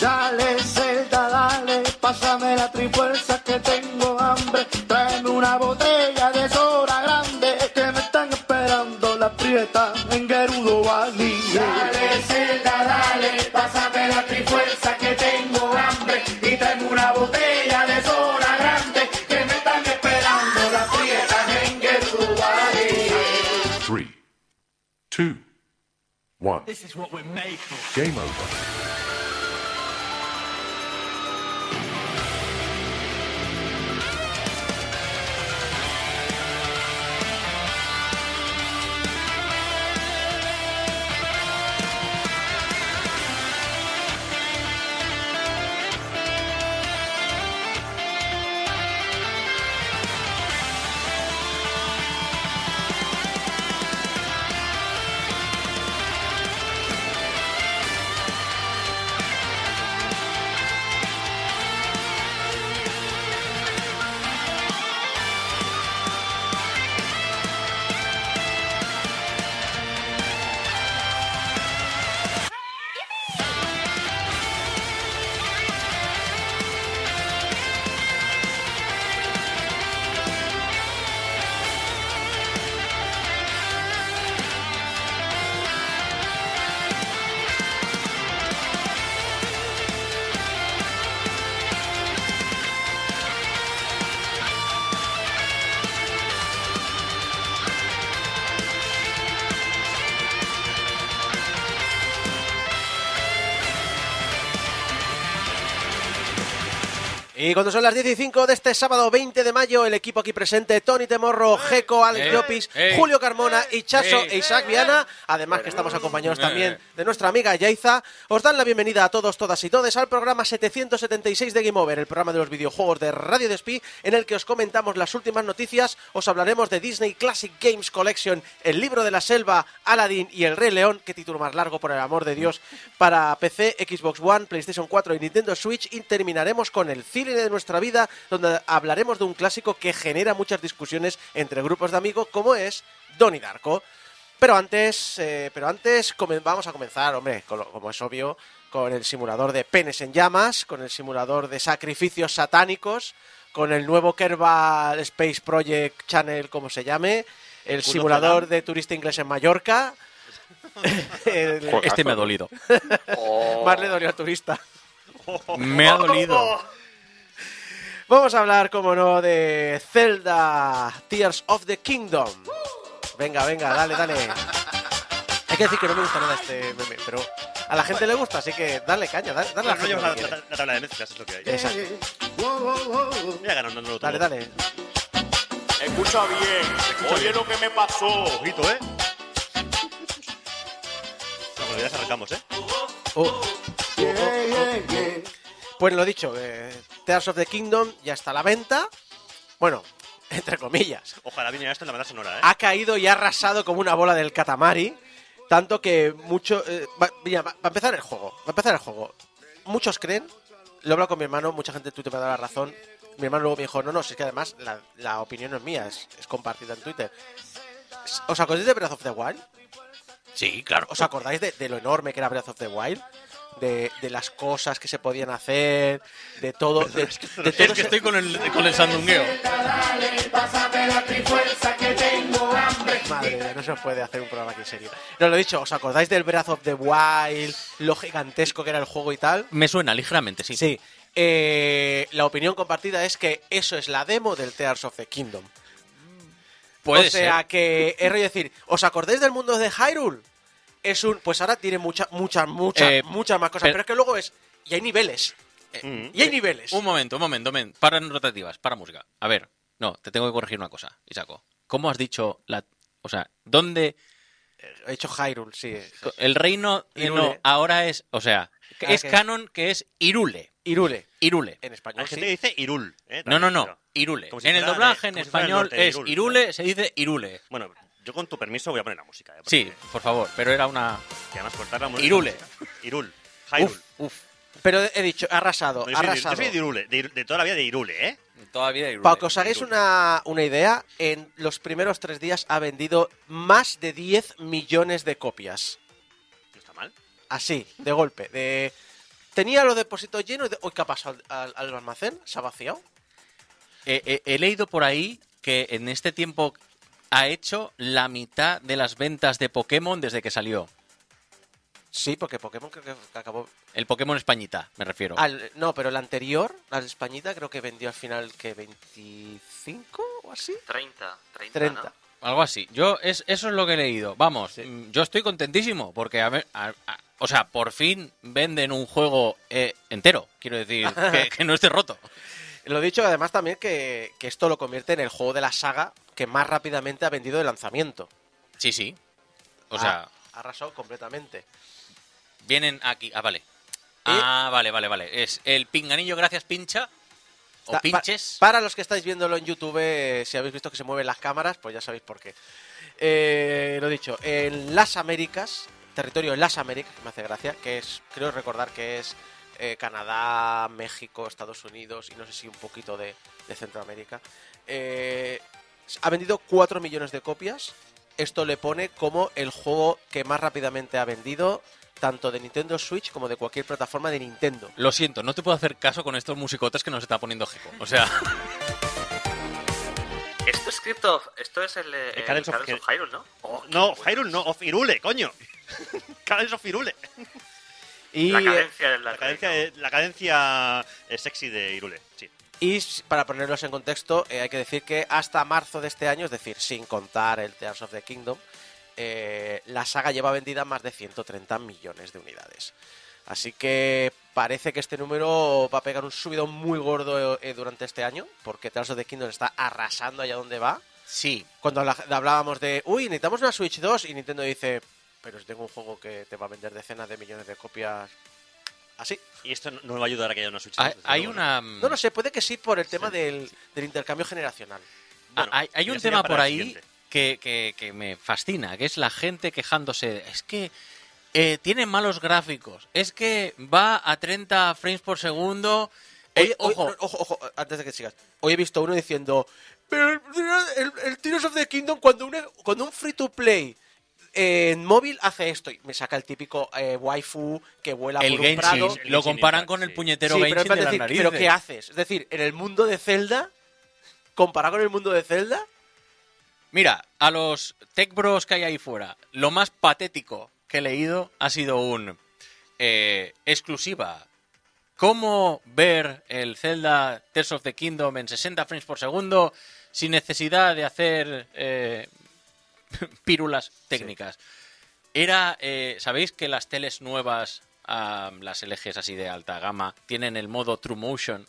Dale, Zelda, dale, pásame la trifuerza que tengo hambre. Tráeme una botella This is what we're made for. Game over. Y cuando son las 10 y 5 de este sábado 20 de mayo, el equipo aquí presente, Tony Temorro, Geco, Alex Llopis, Julio Carmona, Ichaso e Isaac Viana, además que estamos acompañados también de nuestra amiga Yaiza, os dan la bienvenida a todos, todas y todes al programa 776 de Game Over, el programa de los videojuegos de Radio Despí, en el que os comentamos las últimas noticias, os hablaremos de Disney Classic Games Collection, el libro de la selva, Aladdin y el Rey León, qué título más largo por el amor de Dios, para PC, Xbox One, PlayStation 4 y Nintendo Switch, y terminaremos con el cine de nuestra vida, donde hablaremos de un clásico que genera muchas discusiones entre grupos de amigos, como es Donnie Darko. Pero antes, eh, pero antes vamos a comenzar, hombre, con lo- como es obvio, con el simulador de penes en llamas, con el simulador de sacrificios satánicos, con el nuevo Kerbal Space Project Channel, como se llame, el simulador de turista inglés en Mallorca. El- Este me ha dolido. Más le dolió al turista. Me ha dolido. Vamos a hablar, como no, de Zelda Tears of the Kingdom. Venga, venga, dale, dale. Hay que decir que no me gusta nada este meme, pero a la gente le gusta, así que dale caña, dale, dale a la No gente llevas lo la, la- la tabla de mezclas, es lo que hay. Exacto. Mira ganando todo. Dale, dale. Escucha bien, oye lo que me pasó. Ojito, ¿eh? No, pues ya se arrancamos, ¿eh? Oh. Pues lo dicho, eh, Tears of the Kingdom ya está a la venta. Bueno, entre comillas. Ojalá viniera esto en la banda sonora, ¿eh? ha caído y ha arrasado como una bola del Katamari. Tanto que mucho. eh, va, mira, va- va a empezar el juego. Va a empezar el juego. Muchos creen. Lo he hablado con mi hermano, mucha gente en Twitter me dado la razón. Mi hermano luego me dijo: No, no, si es que además la, la opinión no es mía, es, es compartida en Twitter. ¿Os acordáis de Breath of the Wild? Sí, claro. ¿Os acordáis de, de lo enorme que era Breath of the Wild? De, de las cosas que se podían hacer, de todo. De, de Es todo que estoy con el, con el sandungueo. Madre mía, no se puede hacer un programa aquí serio. No, lo he dicho, ¿os acordáis del Breath of the Wild? Lo gigantesco que era el juego y tal. Me suena ligeramente, sí. Sí. Eh, la opinión compartida es que eso es la demo del Tears of the Kingdom. Puede o sea ser. que es decir, ¿os acordáis del mundo de Hyrule? Es un, pues ahora tiene muchas, muchas, muchas, Eh, muchas más cosas, pero- pero es que luego es, y hay niveles, Mm. y hay niveles. Un momento, un momento, un momento. Para rotativas, para música. A ver, no, te tengo que corregir una cosa, Isaco. ¿Cómo has dicho la... O sea, ¿dónde He hecho Hyrule, sí. el reino eh, Irule. no, ahora es... O sea, que Ah, es que- canon que es Irule. Irule, Irule. en español. Hay gente sí. que dice Irul, ¿eh? No, no, no. Irule. Si en el doblaje de- en si español norte es Irul. Irule, se dice Irule. Bueno, yo con tu permiso voy a poner la música, ¿eh? Sí, por favor, pero era una... Y además cortar la música. Irule. Irul. Hyrule. Uf, uf. Pero he dicho, ha arrasado, No, yo ha soy de- arrasado. Yo soy de Irule, de, de toda la vida de Irule, ¿eh? Todavía Irule. Para que os hagáis una, una idea, en los primeros tres días ha vendido más de 10 millones de copias. No está mal. Así, de golpe. De, Tenía los depósitos llenos de... ¿qué ha pasado al, al almacén? ¿Se ha vaciado? Eh, eh, he leído por ahí que en este tiempo ha hecho la mitad de las ventas de Pokémon desde que salió. Sí, porque Pokémon creo que acabó... El Pokémon Españita, me refiero. Al- no, pero el anterior, la de Españita, creo que vendió al final que 25 o así. 30, 30, 30. ¿no? Algo así. Yo es, eso es lo que he leído. Vamos, Sí. mm, yo estoy contentísimo porque, a ver, a- a- o sea, por fin venden un juego eh, entero. Quiero decir, que, que no esté roto. Lo dicho, además también que, que esto lo convierte en el juego de la saga que más rápidamente ha vendido de lanzamiento. Sí, sí. O Ha- sea, ha arrasado completamente. vienen aquí. Ah, vale. Ah, vale, vale, vale. Es el pinganillo, gracias, pincha. O pa- pinches. para los que estáis viéndolo en YouTube, eh, si habéis visto que se mueven las cámaras, pues ya sabéis por qué. Eh, lo dicho, en las Américas, territorio en las Américas, que me hace gracia, que es, creo recordar que es eh, Canadá, México, Estados Unidos y no sé si un poquito de, de Centroamérica, eh, ha vendido 4 millones de copias. Esto le pone como el juego que más rápidamente ha vendido, tanto de Nintendo Switch como de cualquier plataforma de Nintendo. Lo siento, no te puedo hacer caso con estos musicotes que nos está poniendo Jeco. O sea, Esto es Crypto... Esto es el, eh, el Cadence of Hyrule, ¿no? Oh, No, Hyrule no, of Irule, coño. Cadence of Irule. Y, la cadencia de La cadencia, la cadencia eh, sexy de Irule, sí. Y para ponerlos en contexto, eh, hay que decir que hasta marzo de este año, es decir, sin contar el Tears of the Kingdom, eh, la saga lleva vendida más de 130 millones de unidades. Así que parece que este número va a pegar un subidón muy gordo eh, durante este año, porque Tears of the Kingdom está arrasando allá donde va. sí. Cuando hablábamos de, uy, necesitamos una Switch 2, y Nintendo dice, pero si tengo un juego que te va a vender decenas de millones de copias así. Y esto no va a ayudar a que haya una Switch. Hay, una. No lo sé, puede que sí por el tema del, del intercambio generacional. Ah, Bueno, hay, hay un tema por ahí que, que- que me fascina, que es la gente quejándose. Es que eh, tiene malos gráficos. Es que va a 30 frames por segundo. Eh, ojo, no, ojo, ojo, antes de que sigas. Hoy he visto uno diciendo, pero el, el, el Tears of the Kingdom cuando, una- cuando un free to play en móvil hace esto y me saca el típico eh, waifu que vuela el por un Genshin prado. el lo comparan con el puñetero Sí, Genshin de las decir, narices. ¿pero qué haces? Es decir, en el mundo de Zelda, comparado con el mundo de Zelda, Mira, a los tech bros que hay ahí fuera, lo más patético que he leído ha sido un eh, exclusiva. ¿Cómo ver el Zelda Tears of the Kingdom en 60 frames por segundo sin necesidad de hacer eh, pírulas técnicas? Era, eh, ¿sabéis que las teles nuevas, las LGs así de alta gama, tienen el modo True Motion?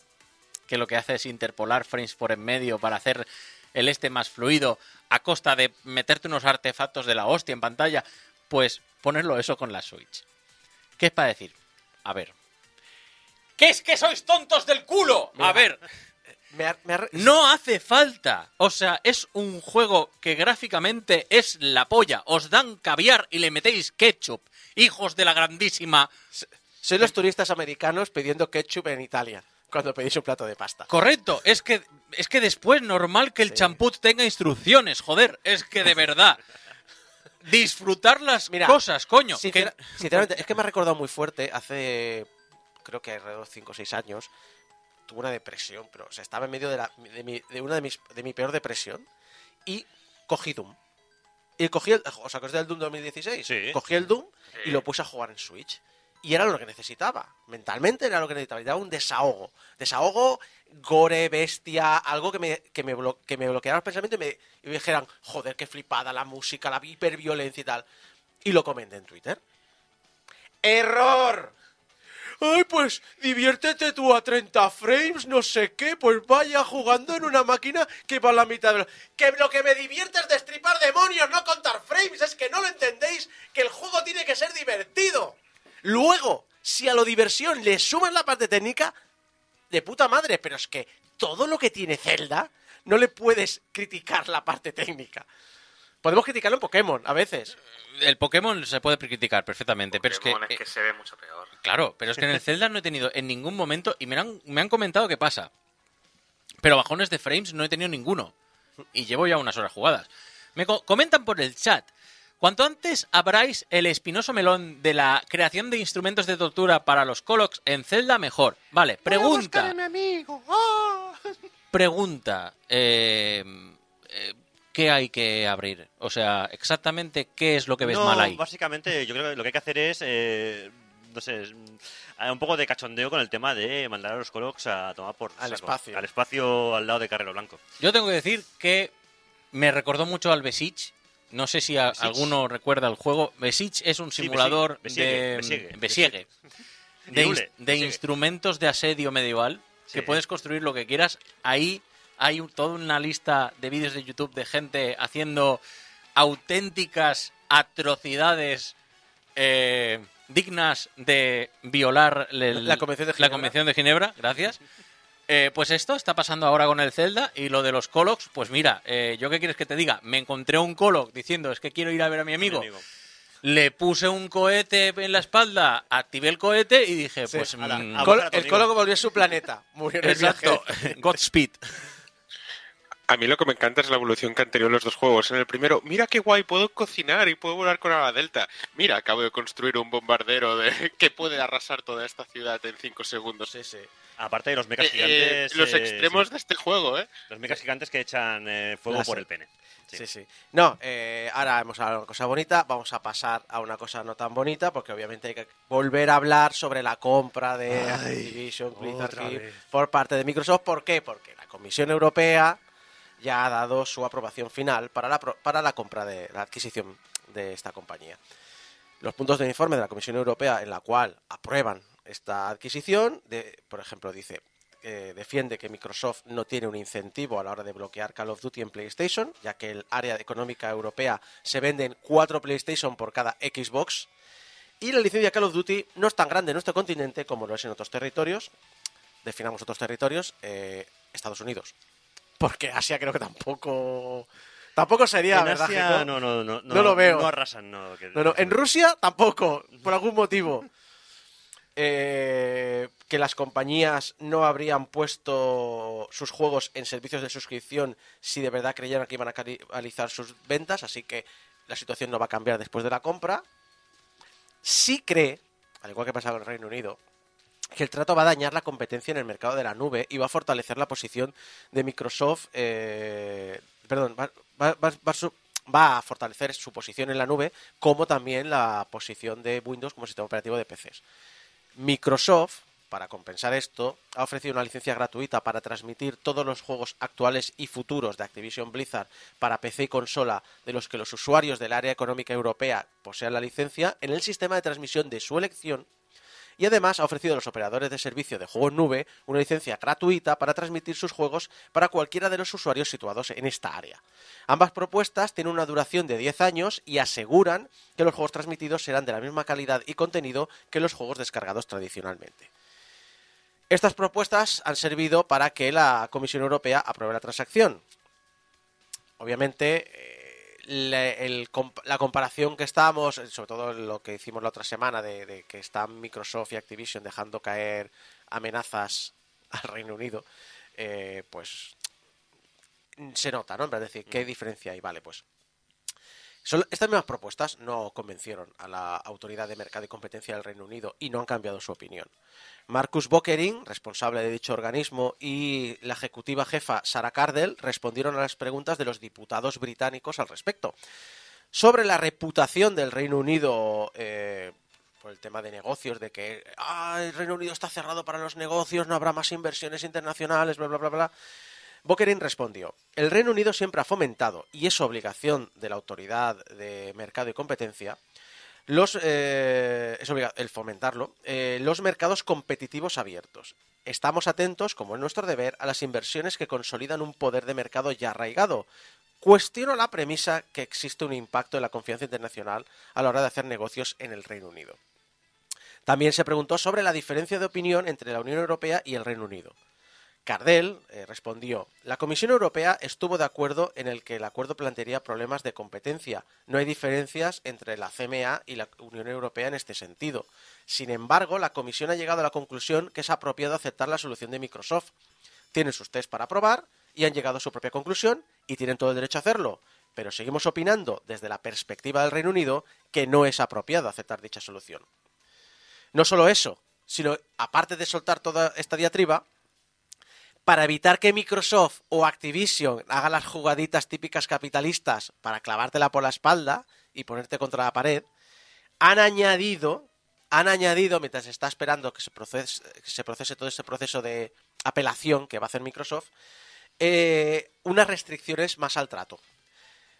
Que lo que hace es interpolar frames por en medio para hacer el este más fluido a costa de meterte unos artefactos de la hostia en pantalla. Pues ponerlo eso con la Switch. ¿Qué es para decir? A ver. ¿Qué es que sois tontos del culo? A Mira. ver, me ha- me ha re- no hace falta. O sea, es un juego que gráficamente es la polla. Os dan caviar y le metéis ketchup. Hijos de la grandísima. soy los turistas americanos pidiendo ketchup en Italia cuando pedís un plato de pasta. Correcto, es que, es que después normal que el Sí. champú tenga instrucciones, joder. Es que de verdad. Disfrutar las Mira, cosas, coño. Que- Sinceramente, es que me ha recordado muy fuerte. Hace, creo que alrededor de 5 o 6 años, tuve una depresión, pero o sea, estaba en medio de, la, de, mi, de una de, mis, de mi peor depresión y cogí Doom. Y cogí el, ¿Os acordáis del Doom 2016? Sí. Cogí el Doom y lo puse a jugar en Switch. Y era lo que necesitaba. Mentalmente era lo que necesitaba. Necesitaba un desahogo. Desahogo, gore, bestia, algo que me, que me, blo- que me bloqueara pensamientos y me, y me dijeran, joder, qué flipada la música, la hiperviolencia y tal. Y lo comenté en Twitter. ¡Error! Ay, pues diviértete tú a 30 frames, no sé qué, pues vaya jugando en una máquina que va a la mitad de lo... Que lo que me divierte es destripar demonios, no contar frames, es que no lo entendéis, que el juego tiene que ser divertido. Luego, si a lo diversión le suman la parte técnica, de puta madre, pero es que todo lo que tiene Zelda, no le puedes criticar la parte técnica. Podemos criticarlo en Pokémon, a veces. El Pokémon se puede criticar perfectamente, pero es que... Pokémon es eh, que se ve mucho peor. Claro, pero es que en el Zelda no he tenido en ningún momento, y me han, me han comentado qué pasa, pero bajones de frames no he tenido ninguno. Y llevo ya unas horas jugadas. Me co- comentan por el chat, Cuanto antes abráis el espinoso melón de la creación de instrumentos de tortura para los Colocs en Zelda, mejor. Vale, pregunta. Pregunta. eh, eh, ¿Qué hay que abrir? O sea, exactamente qué es lo que ves No, mal ahí. Básicamente, yo creo que lo que hay que hacer es, eh, no sé, es, mm, un poco de cachondeo con el tema de mandar a los Colocs a tomar por Al saco. espacio. Al espacio al lado de Carrero Blanco. Yo tengo que decir que me recordó mucho al Besiege. No sé si a- alguno recuerda el juego. Besiege es un Sí, simulador de Besiege, Besiegue. de, de instrumentos de asedio medieval que puedes construir lo que quieras. Ahí hay un- toda una lista de vídeos de YouTube de gente haciendo auténticas atrocidades eh, dignas de violar el- La Convención de la Ginebra. Convención de Ginebra. Gracias. Eh, pues esto está pasando ahora con el Zelda y lo de los Colocs, pues mira, eh, yo qué quieres que te diga, me encontré un Coloc diciendo es que quiero ir a ver a mi amigo, Mi amigo. le puse un cohete en la espalda, activé el cohete y dije, Sí, pues ala, mm, tu el amigo. Colo volvió a su planeta. Murió en el exacto, viaje. Godspeed. A mí lo que me encanta es la evolución que han tenido los dos juegos. En el primero, mira qué guay, puedo cocinar y puedo volar con ala delta. Mira, acabo de construir un bombardero de... que puede arrasar toda esta ciudad en 5 segundos. Sí, sí. Aparte de los mechas Eh, eh, gigantes. los eh, extremos sí, de este juego, ¿eh? los mechas gigantes que echan eh, fuego por el pene. Sí. Sí, sí. No, eh, ahora hemos hablado de una cosa bonita, vamos a pasar a una cosa no tan bonita, porque obviamente hay que volver a hablar sobre la compra de Activision Blizzard por parte de Microsoft. ¿Por qué? Porque la Comisión Europea ya ha dado su aprobación final para la, para la compra de la adquisición de esta compañía. Los puntos del informe de la Comisión Europea en la cual aprueban esta adquisición, de, por ejemplo, dice eh, defiende que Microsoft no tiene un incentivo a la hora de bloquear Call of Duty en PlayStation, ya que el área económica europea se venden cuatro PlayStation por cada Xbox. Y la licencia Call of Duty no es tan grande en nuestro continente como lo es en otros territorios. Definamos otros territorios, eh, Estados Unidos. Porque Asia creo que tampoco. Tampoco sería, En ¿verdad? Asia, no, no, no, No lo veo. No arrasan, no. que- No, no, en Rusia tampoco, por algún motivo. Eh, que las compañías no habrían puesto sus juegos en servicios de suscripción si de verdad creyeran que iban a canibalizar sus ventas, así que la situación no va a cambiar después de la compra. Sí cree, al igual que pasaba en el Reino Unido, que el trato va a dañar la competencia en el mercado de la nube y va a fortalecer la posición de Microsoft. eh, perdón, va, va- a fortalecer su posición en la nube, como también la posición de Windows como sistema operativo de PCs. Microsoft, para compensar esto, ha ofrecido una licencia gratuita para transmitir todos los juegos actuales y futuros de Activision Blizzard para PC y consola de los que los usuarios del área económica europea posean la licencia en el sistema de transmisión de su elección y además ha ofrecido a los operadores de servicio de juego en nube una licencia gratuita para transmitir sus juegos para cualquiera de los usuarios situados en esta área. Ambas propuestas tienen una duración de 10 años y aseguran que los juegos transmitidos serán de la misma calidad y contenido que los juegos descargados tradicionalmente. Estas propuestas han servido para que la Comisión Europea apruebe la transacción. Obviamente, le- el la comparación que estábamos, eh, sobre todo lo que hicimos la otra semana, de, de que están Microsoft y Activision dejando caer amenazas al Reino Unido, eh, pues se nota, ¿no? Es decir, ¿qué diferencia hay? Vale, pues Son- estas mismas propuestas no convencieron a la Autoridad de Mercado y Competencia del Reino Unido y no han cambiado su opinión. Marcus Bockering, responsable de dicho organismo, y la ejecutiva jefa Sarah Cardell respondieron a las preguntas de los diputados británicos al respecto. Sobre la reputación del Reino Unido eh, por el tema de negocios, de que "Ah, el Reino Unido está cerrado para los negocios, no habrá más inversiones internacionales, bla, bla, bla, bla. Bockering respondió, el Reino Unido siempre ha fomentado, y es obligación de la Autoridad de Mercado y Competencia, los, eh, es obliga- el fomentarlo, eh, los mercados competitivos abiertos. Estamos atentos, como es nuestro deber, a las inversiones que consolidan un poder de mercado ya arraigado. Cuestiono la premisa que existe un impacto en la confianza internacional a la hora de hacer negocios en el Reino Unido. También se preguntó sobre la diferencia de opinión entre la Unión Europea y el Reino Unido. Cardell eh, respondió, la Comisión Europea estuvo de acuerdo en el que el acuerdo plantearía problemas de competencia. No hay diferencias entre la CMA y la Unión Europea en este sentido. Sin embargo, la Comisión ha llegado a la conclusión que es apropiado aceptar la solución de Microsoft. Tienen sus test para probar y han llegado a su propia conclusión y tienen todo el derecho a hacerlo. pero seguimos opinando desde la perspectiva del Reino Unido que no es apropiado aceptar dicha solución. No solo eso, sino aparte de soltar toda esta diatriba, para evitar que Microsoft o Activision haga las jugaditas típicas capitalistas para clavártela por la espalda y ponerte contra la pared, han añadido, han añadido, mientras está esperando que se procese, que se procese todo ese proceso de apelación que va a hacer Microsoft, eh, unas restricciones más al trato.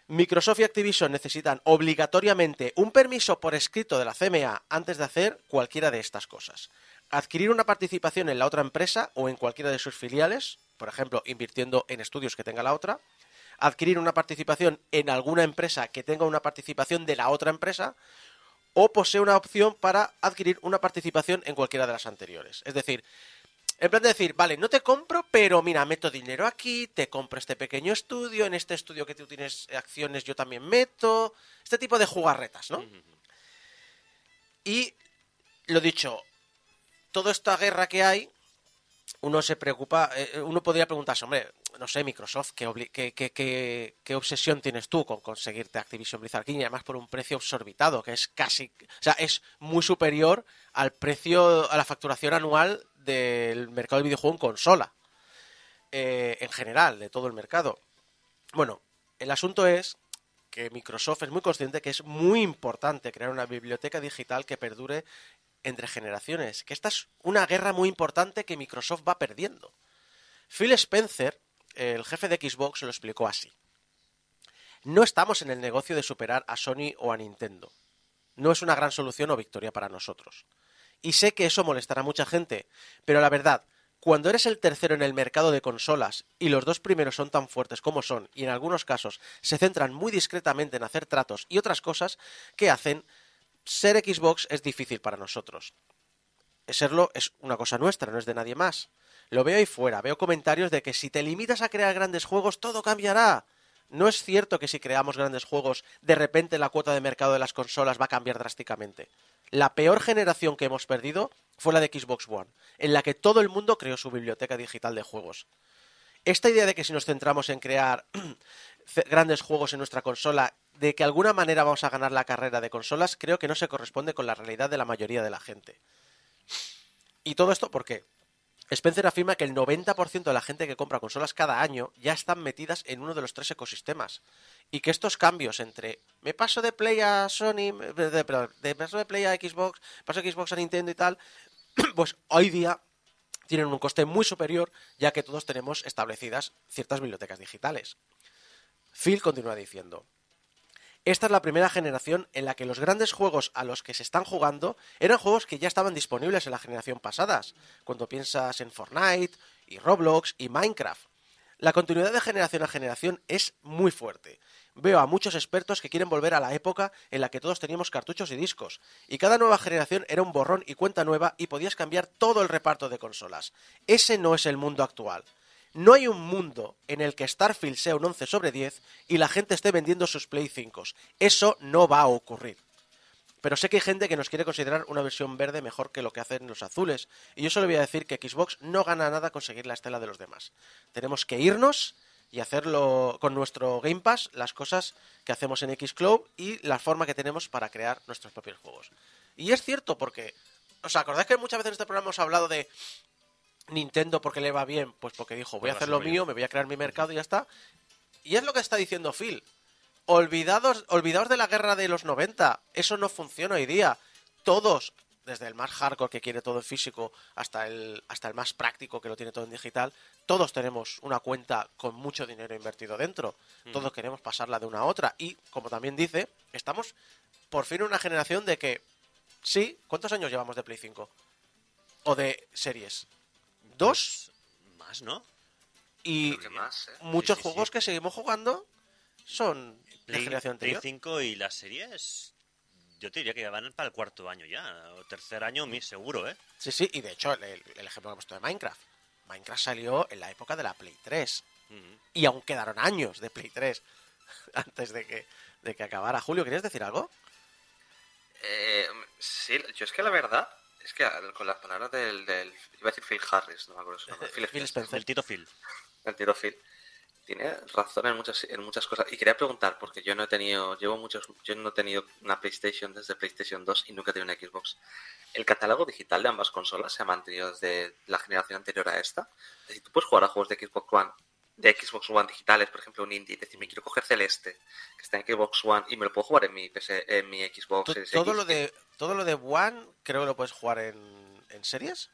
Microsoft y Activision necesitan obligatoriamente un permiso por escrito de la CMA antes de hacer cualquiera de estas cosas. Adquirir una participación en la otra empresa o en cualquiera de sus filiales, por ejemplo, invirtiendo en estudios que tenga la otra. Adquirir una participación en alguna empresa que tenga una participación de la otra empresa. O posee una opción para adquirir una participación en cualquiera de las anteriores. Es decir, en plan de decir, vale, no te compro, pero mira, meto dinero aquí, te compro este pequeño estudio, en este estudio que tú tienes acciones yo también meto, este tipo de jugarretas, ¿no? Y lo dicho, toda esta guerra que hay, uno se preocupa, eh, uno podría preguntarse, hombre, no sé, Microsoft, ¿qué, obli- qué, qué- qué- qué obsesión tienes tú con conseguirte Activision Blizzard King? Y además por un precio exorbitado, que es casi, o sea, es muy superior al precio, a la facturación anual del mercado del videojuego en consola, eh, en general, de todo el mercado. Bueno, el asunto es que Microsoft es muy consciente que es muy importante crear una biblioteca digital que perdure entre generaciones, que esta es una guerra muy importante que Microsoft va perdiendo. Phil Spencer, el jefe de Xbox, lo explicó así. No estamos en el negocio de superar a Sony o a Nintendo. No es una gran solución o victoria para nosotros. Y sé que eso molestará a mucha gente, pero la verdad, cuando eres el tercero en el mercado de consolas y los dos primeros son tan fuertes como son y en algunos casos se centran muy discretamente en hacer tratos y otras cosas que hacen, ser Xbox es difícil para nosotros. Serlo es una cosa nuestra, no es de nadie más. Lo veo ahí fuera, veo comentarios de que si te limitas a crear grandes juegos todo cambiará. No es cierto que si creamos grandes juegos, de repente la cuota de mercado de las consolas va a cambiar drásticamente. La peor generación que hemos perdido fue la de Xbox One, en la que todo el mundo creó su biblioteca digital de juegos. Esta idea de que si nos centramos en crear grandes juegos en nuestra consola, de que alguna manera vamos a ganar la carrera de consolas, creo que no se corresponde con la realidad de la mayoría de la gente. Y todo esto porque Spencer afirma que el 90% de la gente que compra consolas cada año ya están metidas en uno de los tres ecosistemas. Y que estos cambios entre me paso de Play a Sony, de paso de Play a Xbox, paso de Xbox a Nintendo y tal, pues hoy día tienen un coste muy superior ya que todos tenemos establecidas ciertas bibliotecas digitales. Phil continúa diciendo, esta es la primera generación en la que los grandes juegos a los que se están jugando eran juegos que ya estaban disponibles en la generación pasadas, cuando piensas en Fortnite y Roblox y Minecraft. La continuidad de generación a generación es muy fuerte. Veo a muchos expertos que quieren volver a la época en la que todos teníamos cartuchos y discos, y cada nueva generación era un borrón y cuenta nueva y podías cambiar todo el reparto de consolas. Ese no es el mundo actual. No hay un mundo en el que Starfield sea un 11 sobre 10 y la gente esté vendiendo sus Play 5. Eso no va a ocurrir. Pero sé que hay gente que nos quiere considerar una versión verde mejor que lo que hacen los azules. Y yo solo voy a decir que Xbox no gana nada conseguir la estela de los demás. Tenemos que irnos y hacerlo con nuestro Game Pass, las cosas que hacemos en Xcloud y la forma que tenemos para crear nuestros propios juegos. Y es cierto porque, ¿os acordáis que muchas veces en este programa hemos hablado de Nintendo porque le va bien? Pues porque dijo, voy a hacer lo mío. me voy a crear mi mercado y ya está. Y es lo que está diciendo Phil. Olvidados, olvidaos de la guerra de los 90. Eso no funciona hoy día. Todos, desde el más hardcore que quiere todo en físico hasta el, hasta el más práctico que lo tiene todo en digital, todos tenemos una cuenta con mucho dinero invertido dentro. Todos queremos pasarla de una a otra. Y, como también dice, estamos por fin en una generación de que, sí, ¿cuántos años llevamos de Play 5? O de series. ¿Dos? Más, ¿no? Y que más, ¿eh? muchos Sí, sí, juegos sí. que seguimos jugando son de Play, generación Play anterior. 5 y las series, yo te diría que van para el cuarto año ya, o tercer año, mi seguro, ¿eh? Sí, sí, y de hecho, el, el ejemplo que he puesto de Minecraft. Minecraft salió en la época de la Play 3. Ujú. Y aún quedaron años de Play 3 antes de que, de que acabara. Julio, ¿querías decir algo? Eh, sí, yo es que la verdad es que con las palabras del, del- Iba a decir Phil Harris, no me acuerdo su nombre. Phil Phil Spencer, Spencer. El Tito Phil. el tiro Phil. tiene razón en muchas, en muchas cosas. Y quería preguntar, porque yo no he tenido, llevo muchos, yo no he tenido una PlayStation desde PlayStation 2 y nunca he tenido una Xbox. ¿El catálogo digital de ambas consolas se ha mantenido desde la generación anterior a esta? Es decir, tú puedes jugar a juegos de Xbox One, de Xbox One digitales, por ejemplo, un indie, decir, me quiero coger Celeste, que está en Xbox One, y me lo puedo jugar en mi PC, en mi Xbox Series todo X. lo de todo lo de One creo que lo puedes jugar en, en series.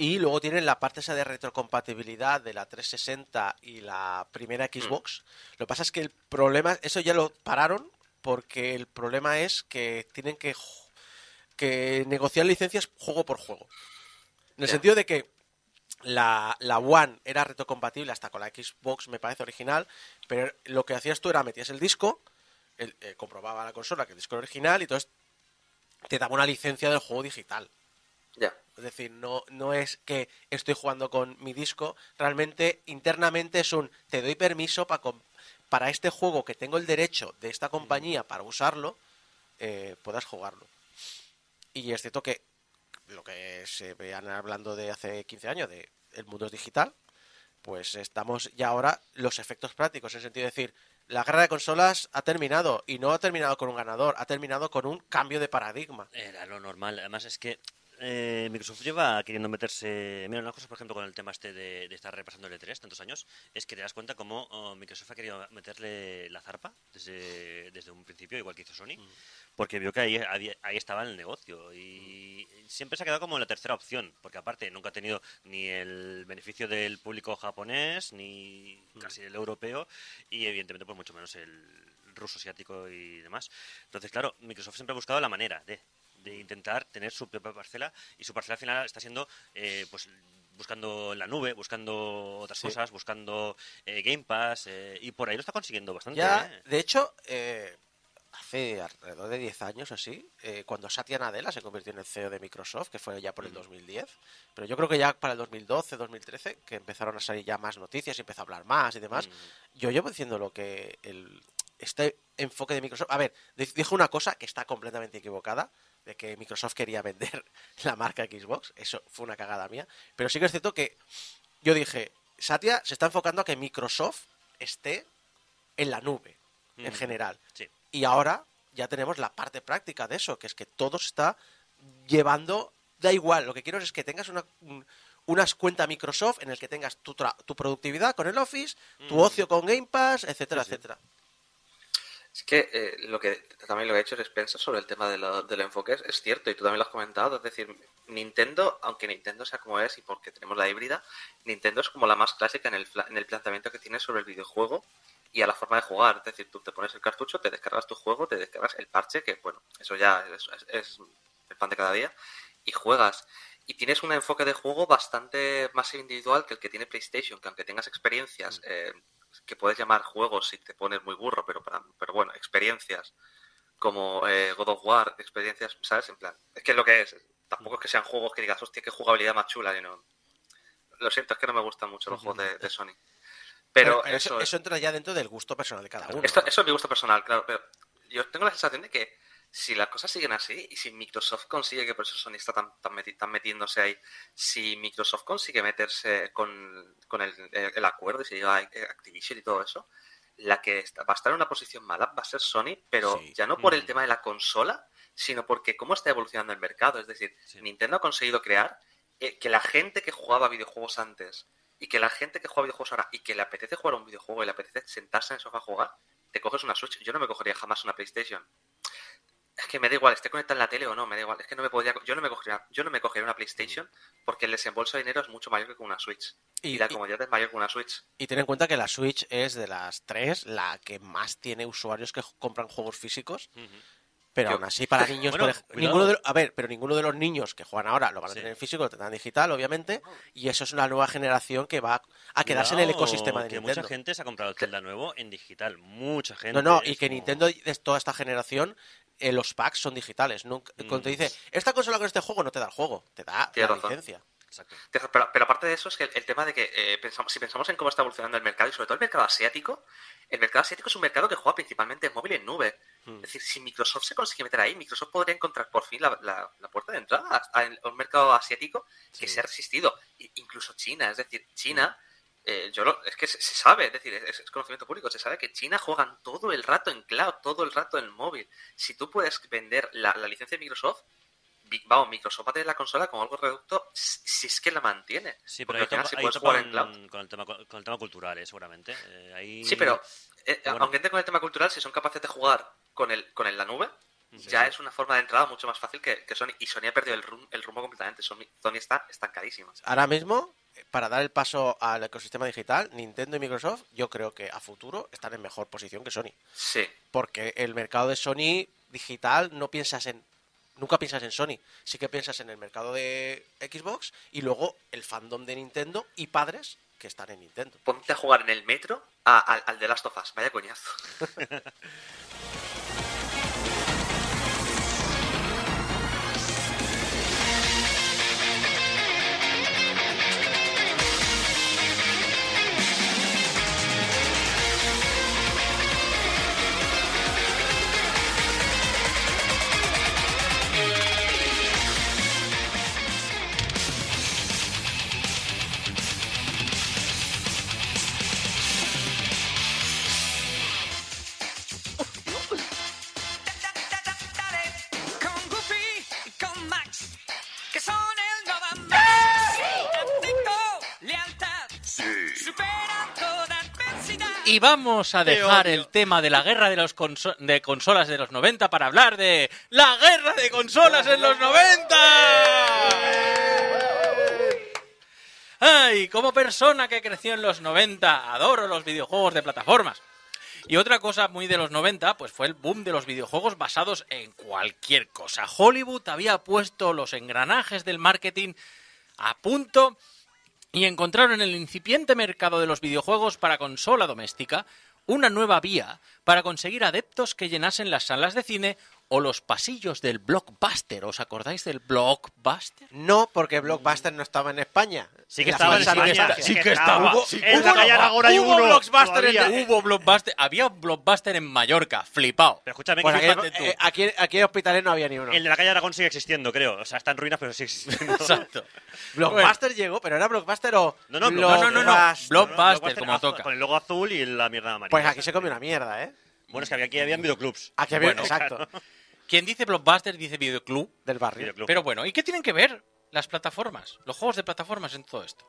Y luego tienen la parte esa de retrocompatibilidad de la 360 y la primera Xbox. Lo que pasa es que el problema eso ya lo pararon porque el problema es que tienen que que negociar licencias juego por juego. En el sentido de que la, la One era retrocompatible hasta con la Xbox, me parece original, pero lo que hacías tú era metías el disco, el- eh, comprobaba la consola que el disco era original y entonces te daba una licencia del juego digital. Ya. Es decir, no, no es que estoy jugando con mi disco, realmente internamente es un te doy permiso para, para este juego que tengo el derecho de esta compañía para usarlo, eh, puedas jugarlo. Y es cierto que lo que se vean hablando de hace 15 años, de el mundo es digital, pues estamos ya ahora los efectos prácticos, en el sentido de decir, la guerra de consolas ha terminado y no ha terminado con un ganador, ha terminado con un cambio de paradigma. Era lo normal. Además, es que eh, Microsoft lleva queriendo meterse. Mira, una cosa, por ejemplo, con el tema este de, de estar repasando el E3 tantos años, es que te das cuenta cómo oh, Microsoft ha querido meterle la zarpa desde, desde un principio, igual que hizo Sony, porque vio que ahí, había- ahí estaba el negocio. Y siempre se ha quedado como la tercera opción, porque aparte nunca ha tenido ni el beneficio del público japonés, ni casi el europeo, y evidentemente, pues mucho menos el ruso, asiático y demás. Entonces, claro, Microsoft siempre ha buscado la manera de, de intentar tener su propia parcela y su parcela al final está siendo pues pues buscando la nube, buscando otras Sí. cosas, buscando eh, Game Pass eh, y por ahí lo está consiguiendo bastante. Ya, ¿eh? de hecho, eh, hace alrededor de 10 años así, eh, cuando Satya Nadella se convirtió en el CEO de Microsoft, que fue ya por el 2010, pero yo creo que ya para el 2012, 2013, que empezaron a salir ya más noticias y empezó a hablar más y demás, Mm. yo llevo diciendo lo que el, este enfoque de Microsoft... A ver, di- dijo una cosa que está completamente equivocada, de que Microsoft quería vender la marca Xbox, eso fue una cagada mía, pero sí que es cierto que yo dije, Satya se está enfocando a que Microsoft esté en la nube, en general. Sí. Y ahora ya tenemos la parte práctica de eso, que es que todo se está llevando, da igual, lo que quiero es que tengas una, un- unas cuenta Microsoft en el que tengas tu, tra- tu productividad con el Office, tu Mm. ocio con Game Pass, etcétera, Sí, sí. etcétera. Es que eh, lo que también lo que he hecho es pensar sobre el tema de lo- del enfoque. Es, es cierto, y tú también lo has comentado. Es decir, Nintendo, aunque Nintendo sea como es y porque tenemos la híbrida, Nintendo es como la más clásica en el, en el planteamiento que tiene sobre el videojuego y a la forma de jugar. Es decir, tú te pones el cartucho, te descargas tu juego, te descargas el parche, que bueno, eso ya es, es- es el pan de cada día, y juegas. Y tienes un enfoque de juego bastante más individual que el que tiene PlayStation, que aunque tengas experiencias eh, que puedes llamar juegos si te pones muy burro, pero, para- pero bueno, experiencias como eh, God of War, experiencias, ¿sabes? En plan, es que es lo que es. Tampoco es que sean juegos que digas, hostia, qué jugabilidad más chula. y no- Lo siento, es que no me gustan mucho los juegos de, de Sony. Pero, Pero eso, eso, eso entra ya dentro del gusto personal de cada uno. esto, ¿no? eso es mi gusto personal, claro, pero yo tengo la sensación de que si las cosas siguen así y si Microsoft consigue, que por eso Sony está tan, tan, meti- tan metiéndose ahí, si Microsoft consigue meterse con, con el, el- el acuerdo y se lleva Activision y todo eso, la que está- va a estar en una posición mala va a ser Sony, pero Sí. ya no por el Mm. tema de la consola, sino porque cómo está evolucionando el mercado. Es decir, Sí. Nintendo ha conseguido crear eh, que la gente que jugaba videojuegos antes y que la gente que juega videojuegos ahora y que le apetece jugar a un videojuego y le apetece sentarse en el sofá a jugar, te coges una Switch. Yo no me cogería jamás una PlayStation. Es que me da igual, esté conectada en la tele o no, me da igual. Es que no me podría, yo no me cogería, yo no me cogería una PlayStation porque el desembolso de dinero es mucho mayor que con una Switch. Y, Y- la y- comodidad es mayor que una Switch. Y ten en cuenta que la Switch es de las tres la que más tiene usuarios que compran juegos físicos. Pero Yo- aún así, para niños, Bueno, por ninguno de, a ver, pero ninguno de los niños que juegan ahora lo van a Sí. tener en físico, lo tendrán digital, obviamente, y eso es una nueva generación que va a quedarse en el ecosistema de que Nintendo. mucha gente se ha comprado el Zelda nuevo en digital. Mucha gente. No, no, y que como- Nintendo de toda esta generación, eh, los packs son digitales. Nunca, Cuando te Mm. dice, esta consola con este juego no te da el juego, te da Tienes la razón. licencia. Exacto. Pero, pero aparte de eso, es que el, el tema de que eh, pensamos, si pensamos en cómo está evolucionando el mercado y sobre todo el mercado asiático, el mercado asiático es un mercado que juega principalmente en móvil y en nube. Hmm. Es decir, si Microsoft se consigue meter ahí, Microsoft podría encontrar por fin la, la- la puerta de entrada a, a un mercado asiático que Sí. se ha resistido. Incluso China, es decir, China eh, yo lo- es que se, se sabe, es decir, es, es conocimiento público, se sabe que China juegan todo el rato en cloud, todo el rato en móvil. Si tú puedes vender la, la licencia de Microsoft, vamos, Microsoft va a tener la consola como algo reducto si, si es que la mantiene. Sí, Porque pero ahí final, si puedes jugar en cloud. con, el tema, con el tema cultural, eh, seguramente. Eh, ahí- Sí, pero eh, Pero bueno. aunque entre con el tema cultural, si son capaces de jugar con el con el, la nube, Sí, ya sí. es una forma de entrada mucho más fácil que, que Sony. Y Sony ha perdido el, rum- el rumbo completamente. Sony, Sony está estancadísima. Ahora mismo, para dar el paso al ecosistema digital, Nintendo y Microsoft, yo creo que a futuro están en mejor posición que Sony. Sí. Porque el mercado de Sony digital no piensas en. Nunca piensas en Sony. Sí que piensas en el mercado de Xbox y luego el fandom de Nintendo y padres que están en Nintendo. Ponte a jugar en el metro a- al, al de Last of Us. Vaya coñazo. vamos a dejar el tema de la guerra de, los conso- de consolas de los 90 para hablar de la guerra de consolas en los 90. Ay, como persona que creció en los 90, adoro los videojuegos de plataformas. Y otra cosa muy de los 90, pues fue el boom de los videojuegos basados en cualquier cosa. Hollywood había puesto los engranajes del marketing a punto y encontraron en el incipiente mercado de los videojuegos para consola doméstica una nueva vía para conseguir adeptos que llenasen las salas de cine o los pasillos del blockbuster. ¿Os acordáis del blockbuster? No, porque Blockbuster no estaba en España. Sí que estaba en España, sí que estaba. Hubo- Sí, hubo- en la calle Aragón hay hubo uno, Blockbuster en-. Hubo blockbuster, había un blockbuster en Mallorca, flipado. Pero escúchame, Pues que aquí, fíjate tú. eh, aquí, aquí en Hospitalet no había ni uno. el de la calle Aragón sigue existiendo, creo. O sea, está en ruinas, pero sigue existiendo. Exacto. Blockbuster llegó, pero era Blockbuster o. No, no, No, no, no, no. Blockbuster. Blockbuster, como azul- toca. Con el logo azul y la mierda amarilla. Pues aquí se come una mierda, ¿eh? Bueno, es que había, aquí habían videoclubs. Aquí había. Bueno, exacto. Quien dice blockbuster dice videoclub. Del barrio. Videoclub. Pero bueno, ¿y qué tienen que ver las plataformas, los juegos de plataformas en todo esto?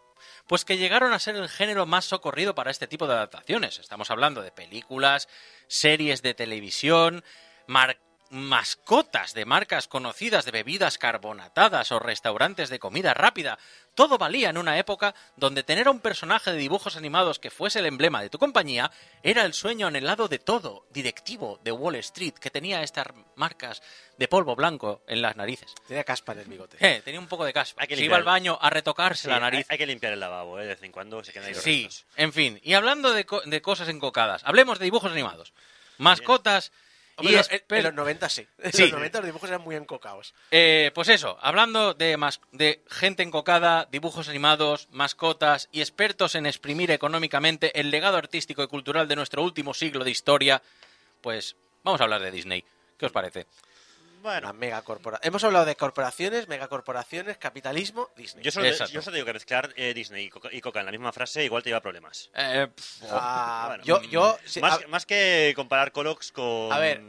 Pues que llegaron a ser el género más socorrido para este tipo de adaptaciones. Estamos hablando de películas, series de televisión, mar- mascotas de marcas conocidas de bebidas carbonatadas o restaurantes de comida rápida. Todo valía en una época donde tener a un personaje de dibujos animados que fuese el emblema de tu compañía era el sueño anhelado de todo directivo de Wall Street que tenía estas marcas de polvo blanco en las narices. Tenía caspa en el bigote. Eh, tenía un poco de caspa. Hay que Se limpiar iba al baño a retocarse Sí, la nariz. hay que limpiar el lavabo, ¿eh? De vez en cuando se quedan ahí los Sí, restos. en fin. Y hablando de, co- de cosas encocadas, hablemos de dibujos animados. Mascotas Hombre, y en- los 90 sí. En Sí. los 90 los dibujos eran muy encocados. Eh, pues eso, hablando de, mas- de gente encocada, dibujos animados, mascotas y expertos en exprimir económicamente el legado artístico y cultural de nuestro último siglo de historia, pues vamos a hablar de Disney. ¿Qué os parece? Una megacorpora- Hemos hablado de corporaciones, megacorporaciones, capitalismo, Disney. Yo solo, Exacto. yo solo digo que mezclar eh, Disney y Coca, y Coca en la misma frase igual te lleva a problemas. Eh, Ah, Bueno, yo, yo, sí, más, a, más que comparar Colox con... A ver,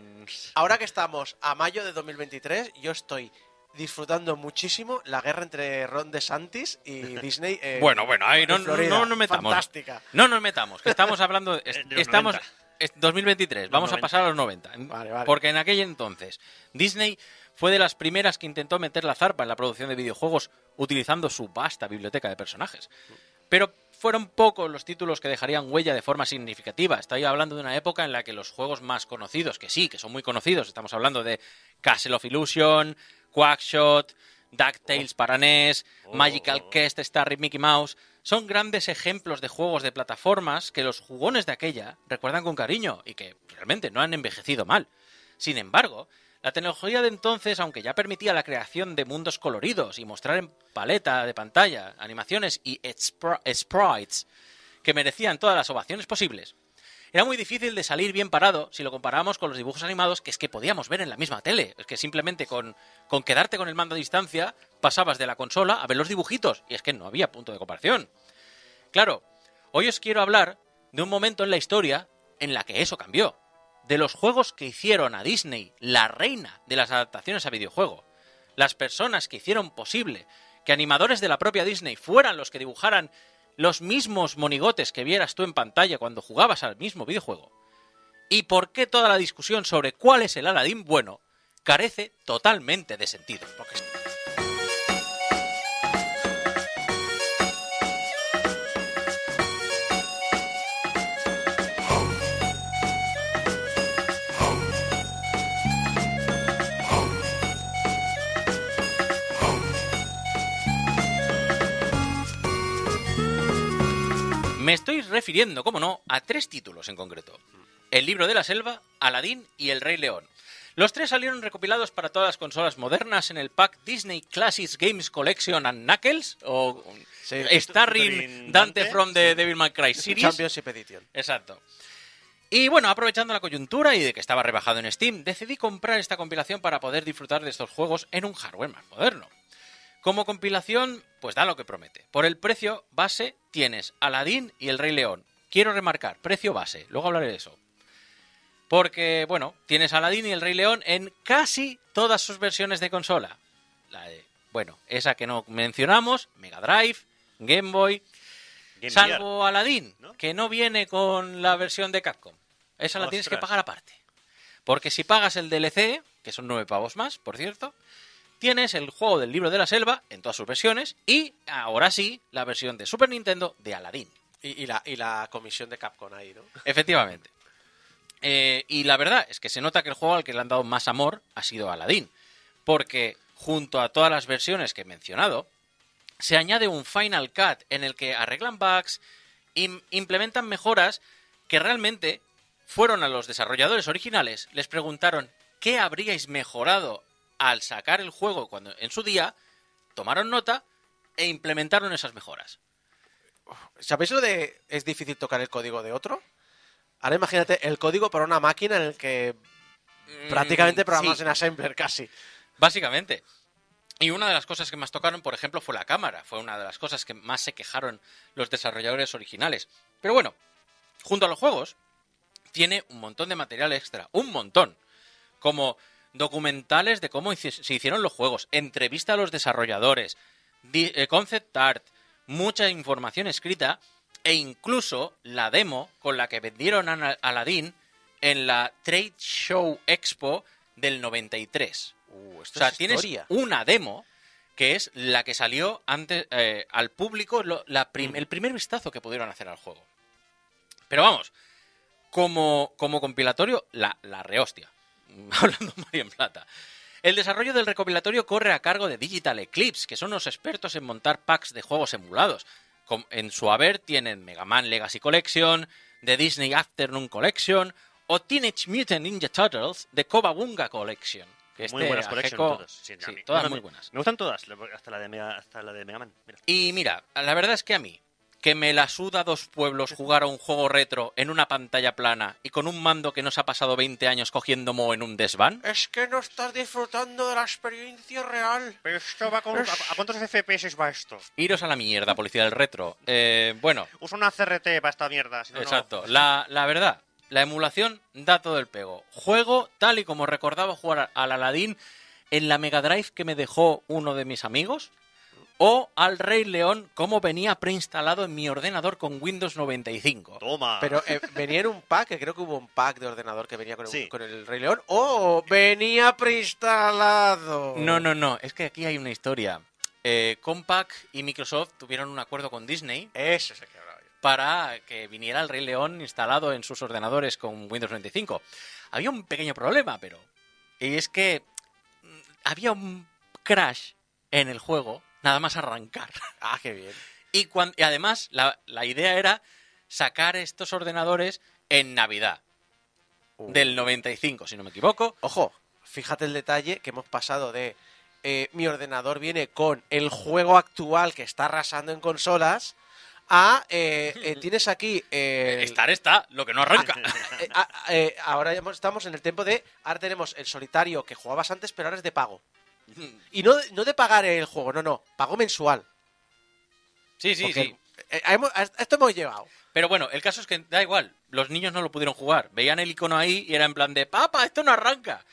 ahora que estamos a mayo de 2023, yo estoy disfrutando muchísimo la guerra entre Ron DeSantis y Disney. en- Bueno, bueno, ahí no, Florida. no nos metamos. Fantástica. No nos metamos, que estamos hablando. de- Eh, estamos. 90. Es 2023, vamos a 90. pasar a los 90. Vale, vale. Porque en aquel entonces, Disney fue de las primeras que intentó meter la zarpa en la producción de videojuegos utilizando su vasta biblioteca de personajes. Pero fueron pocos los títulos que dejarían huella de forma significativa. Estoy hablando de una época en la que los juegos más conocidos, que sí, que son muy conocidos, estamos hablando de Castle of Illusion, Quackshot, DuckTales para NES, Magical Quest, Starry Mickey Mouse, son grandes ejemplos de juegos de plataformas que los jugones de aquella recuerdan con cariño y que realmente no han envejecido mal. Sin embargo, la tecnología de entonces, aunque ya permitía la creación de mundos coloridos y mostrar en paleta de pantalla animaciones y spr- sprites que merecían todas las ovaciones posibles, era muy difícil de salir bien parado si lo comparábamos con los dibujos animados que es que podíamos ver en la misma tele. Es que simplemente con, con quedarte con el mando a distancia pasabas de la consola a ver los dibujitos y es que no había punto de comparación. Claro, Hoy os quiero hablar de un momento en la historia en la que eso cambió. De los juegos que hicieron a Disney la reina de las adaptaciones a videojuego. Las personas que hicieron posible que animadores de la propia Disney fueran los que dibujaran los mismos monigotes que vieras tú en pantalla cuando jugabas al mismo videojuego. Y por qué toda la discusión sobre cuál es el Aladdin bueno carece totalmente de sentido. Porque Me estoy refiriendo, como no, a tres títulos en concreto. El libro de la selva, Aladdin y El Rey León. Los tres salieron recopilados para todas las consolas modernas en el pack Disney Classics Games Collection and Knuckles, o Sí. Starring Dante, from the Devil May Cry series. Championship Edition. Exacto. Y bueno, aprovechando la coyuntura y de que estaba rebajado en Steam, decidí comprar esta compilación para poder disfrutar de estos juegos en un hardware más moderno. Como compilación, pues da lo que promete. Por el precio base tienes Aladdin y El Rey León. Quiero remarcar, precio base, luego hablaré de eso. Porque, bueno, tienes Aladdin y El Rey León en casi todas sus versiones de consola. La de, bueno, esa que no mencionamos, Mega Drive, Game Boy, Game salvo Aladdin, ¿no? que no viene con la versión de Capcom. Esa la tienes que pagar aparte. Porque si pagas el DLC, que son nueve pavos más, por cierto, tienes el juego del libro de la selva en todas sus versiones y ahora sí la versión de Super Nintendo de Aladdin. Y, y la, y la comisión de Capcom ahí, ¿no? Efectivamente. Eh, y la verdad es que se nota que el juego al que le han dado más amor ha sido Aladdin. Porque junto a todas las versiones que he mencionado, se añade un Final Cut en el que arreglan bugs, im- implementan mejoras que realmente fueron a los desarrolladores originales, les preguntaron qué habríais mejorado al sacar el juego cuando en su día, tomaron nota e implementaron esas mejoras. ¿Sabéis lo de es difícil tocar el código de otro? Ahora imagínate el código para una máquina en el que prácticamente Mm, programas sí. en assembler casi. Básicamente. Y una de las cosas que más tocaron, por ejemplo, fue la cámara. Fue una de las cosas que más se quejaron los desarrolladores originales. Pero bueno, junto a los juegos, tiene un montón de material extra. Un montón. Como documentales de cómo se hicieron los juegos, entrevista a los desarrolladores, eh, concept art, mucha información escrita e incluso la demo con la que vendieron a Aladdin en la Trade Show Expo del 93. Uh, O sea, es tienes historia. una demo que es la que salió antes eh, al público, lo- la prim- el primer vistazo que pudieron hacer al juego. Pero vamos, como, como compilatorio, la, la rehostia. Hablando y en plata. El desarrollo del recopilatorio corre a cargo de Digital Eclipse, que son los expertos en montar packs de juegos emulados. En su haber tienen Mega Man Legacy Collection, The Disney Afternoon Collection o Teenage Mutant Ninja Turtles The Cobabunga Collection. Que Muy este buenas a collection Gecko- todas. Sí, sí, muy me- buenas. Me gustan todas, hasta la de Mega, hasta la de Mega Man. Mira. Y mira, la verdad es que a mí, que me la suda dos pueblos jugar a un juego retro en una pantalla plana y con un mando que nos ha pasado 20 años cogiendo mo en un desván, Es que no estás disfrutando de la experiencia real. Pero esto va con... ¿A, a cuántos FPS va esto? iros a la mierda, policía del retro. Eh, bueno, Usa una CRT para esta mierda. si no, no. exacto. La, la verdad, la emulación da todo el pego. Juego tal y como recordaba jugar al Aladdin en la Mega Drive que me dejó uno de mis amigos. O al Rey León como venía preinstalado en mi ordenador con Windows 95. Toma. Pero eh, venía en un pack, que creo que hubo un pack de ordenador que venía con el, Sí. con el Rey León. ¡Oh! Venía preinstalado. No, no, no. Es que aquí hay una historia. Eh, Compaq y Microsoft tuvieron un acuerdo con Disney Eso es el que hablaba yo. para que viniera el Rey León instalado en sus ordenadores con Windows 95. Había un pequeño problema, pero... Y es que mm, había un crash en el juego, nada más arrancar. Ah, qué bien. Y, cuan- y además, la, la idea era sacar estos ordenadores en Navidad Uh. del 95, si no me equivoco. Ojo, fíjate el detalle que hemos pasado de eh, mi ordenador viene con el juego actual que está arrasando en consolas a eh, eh, tienes aquí el- Estar está, lo que no arranca. eh, a- eh, ahora estamos en el tiempo de ahora tenemos el solitario que jugabas antes pero ahora es de pago y no, no de pagar el juego no no pago mensual Sí, sí, Porque sí. Eh, hemos- a esto hemos llegado. Pero bueno, el caso es que da igual, los niños no lo pudieron jugar. Veían el icono ahí y era en plan de, papa, esto no arranca.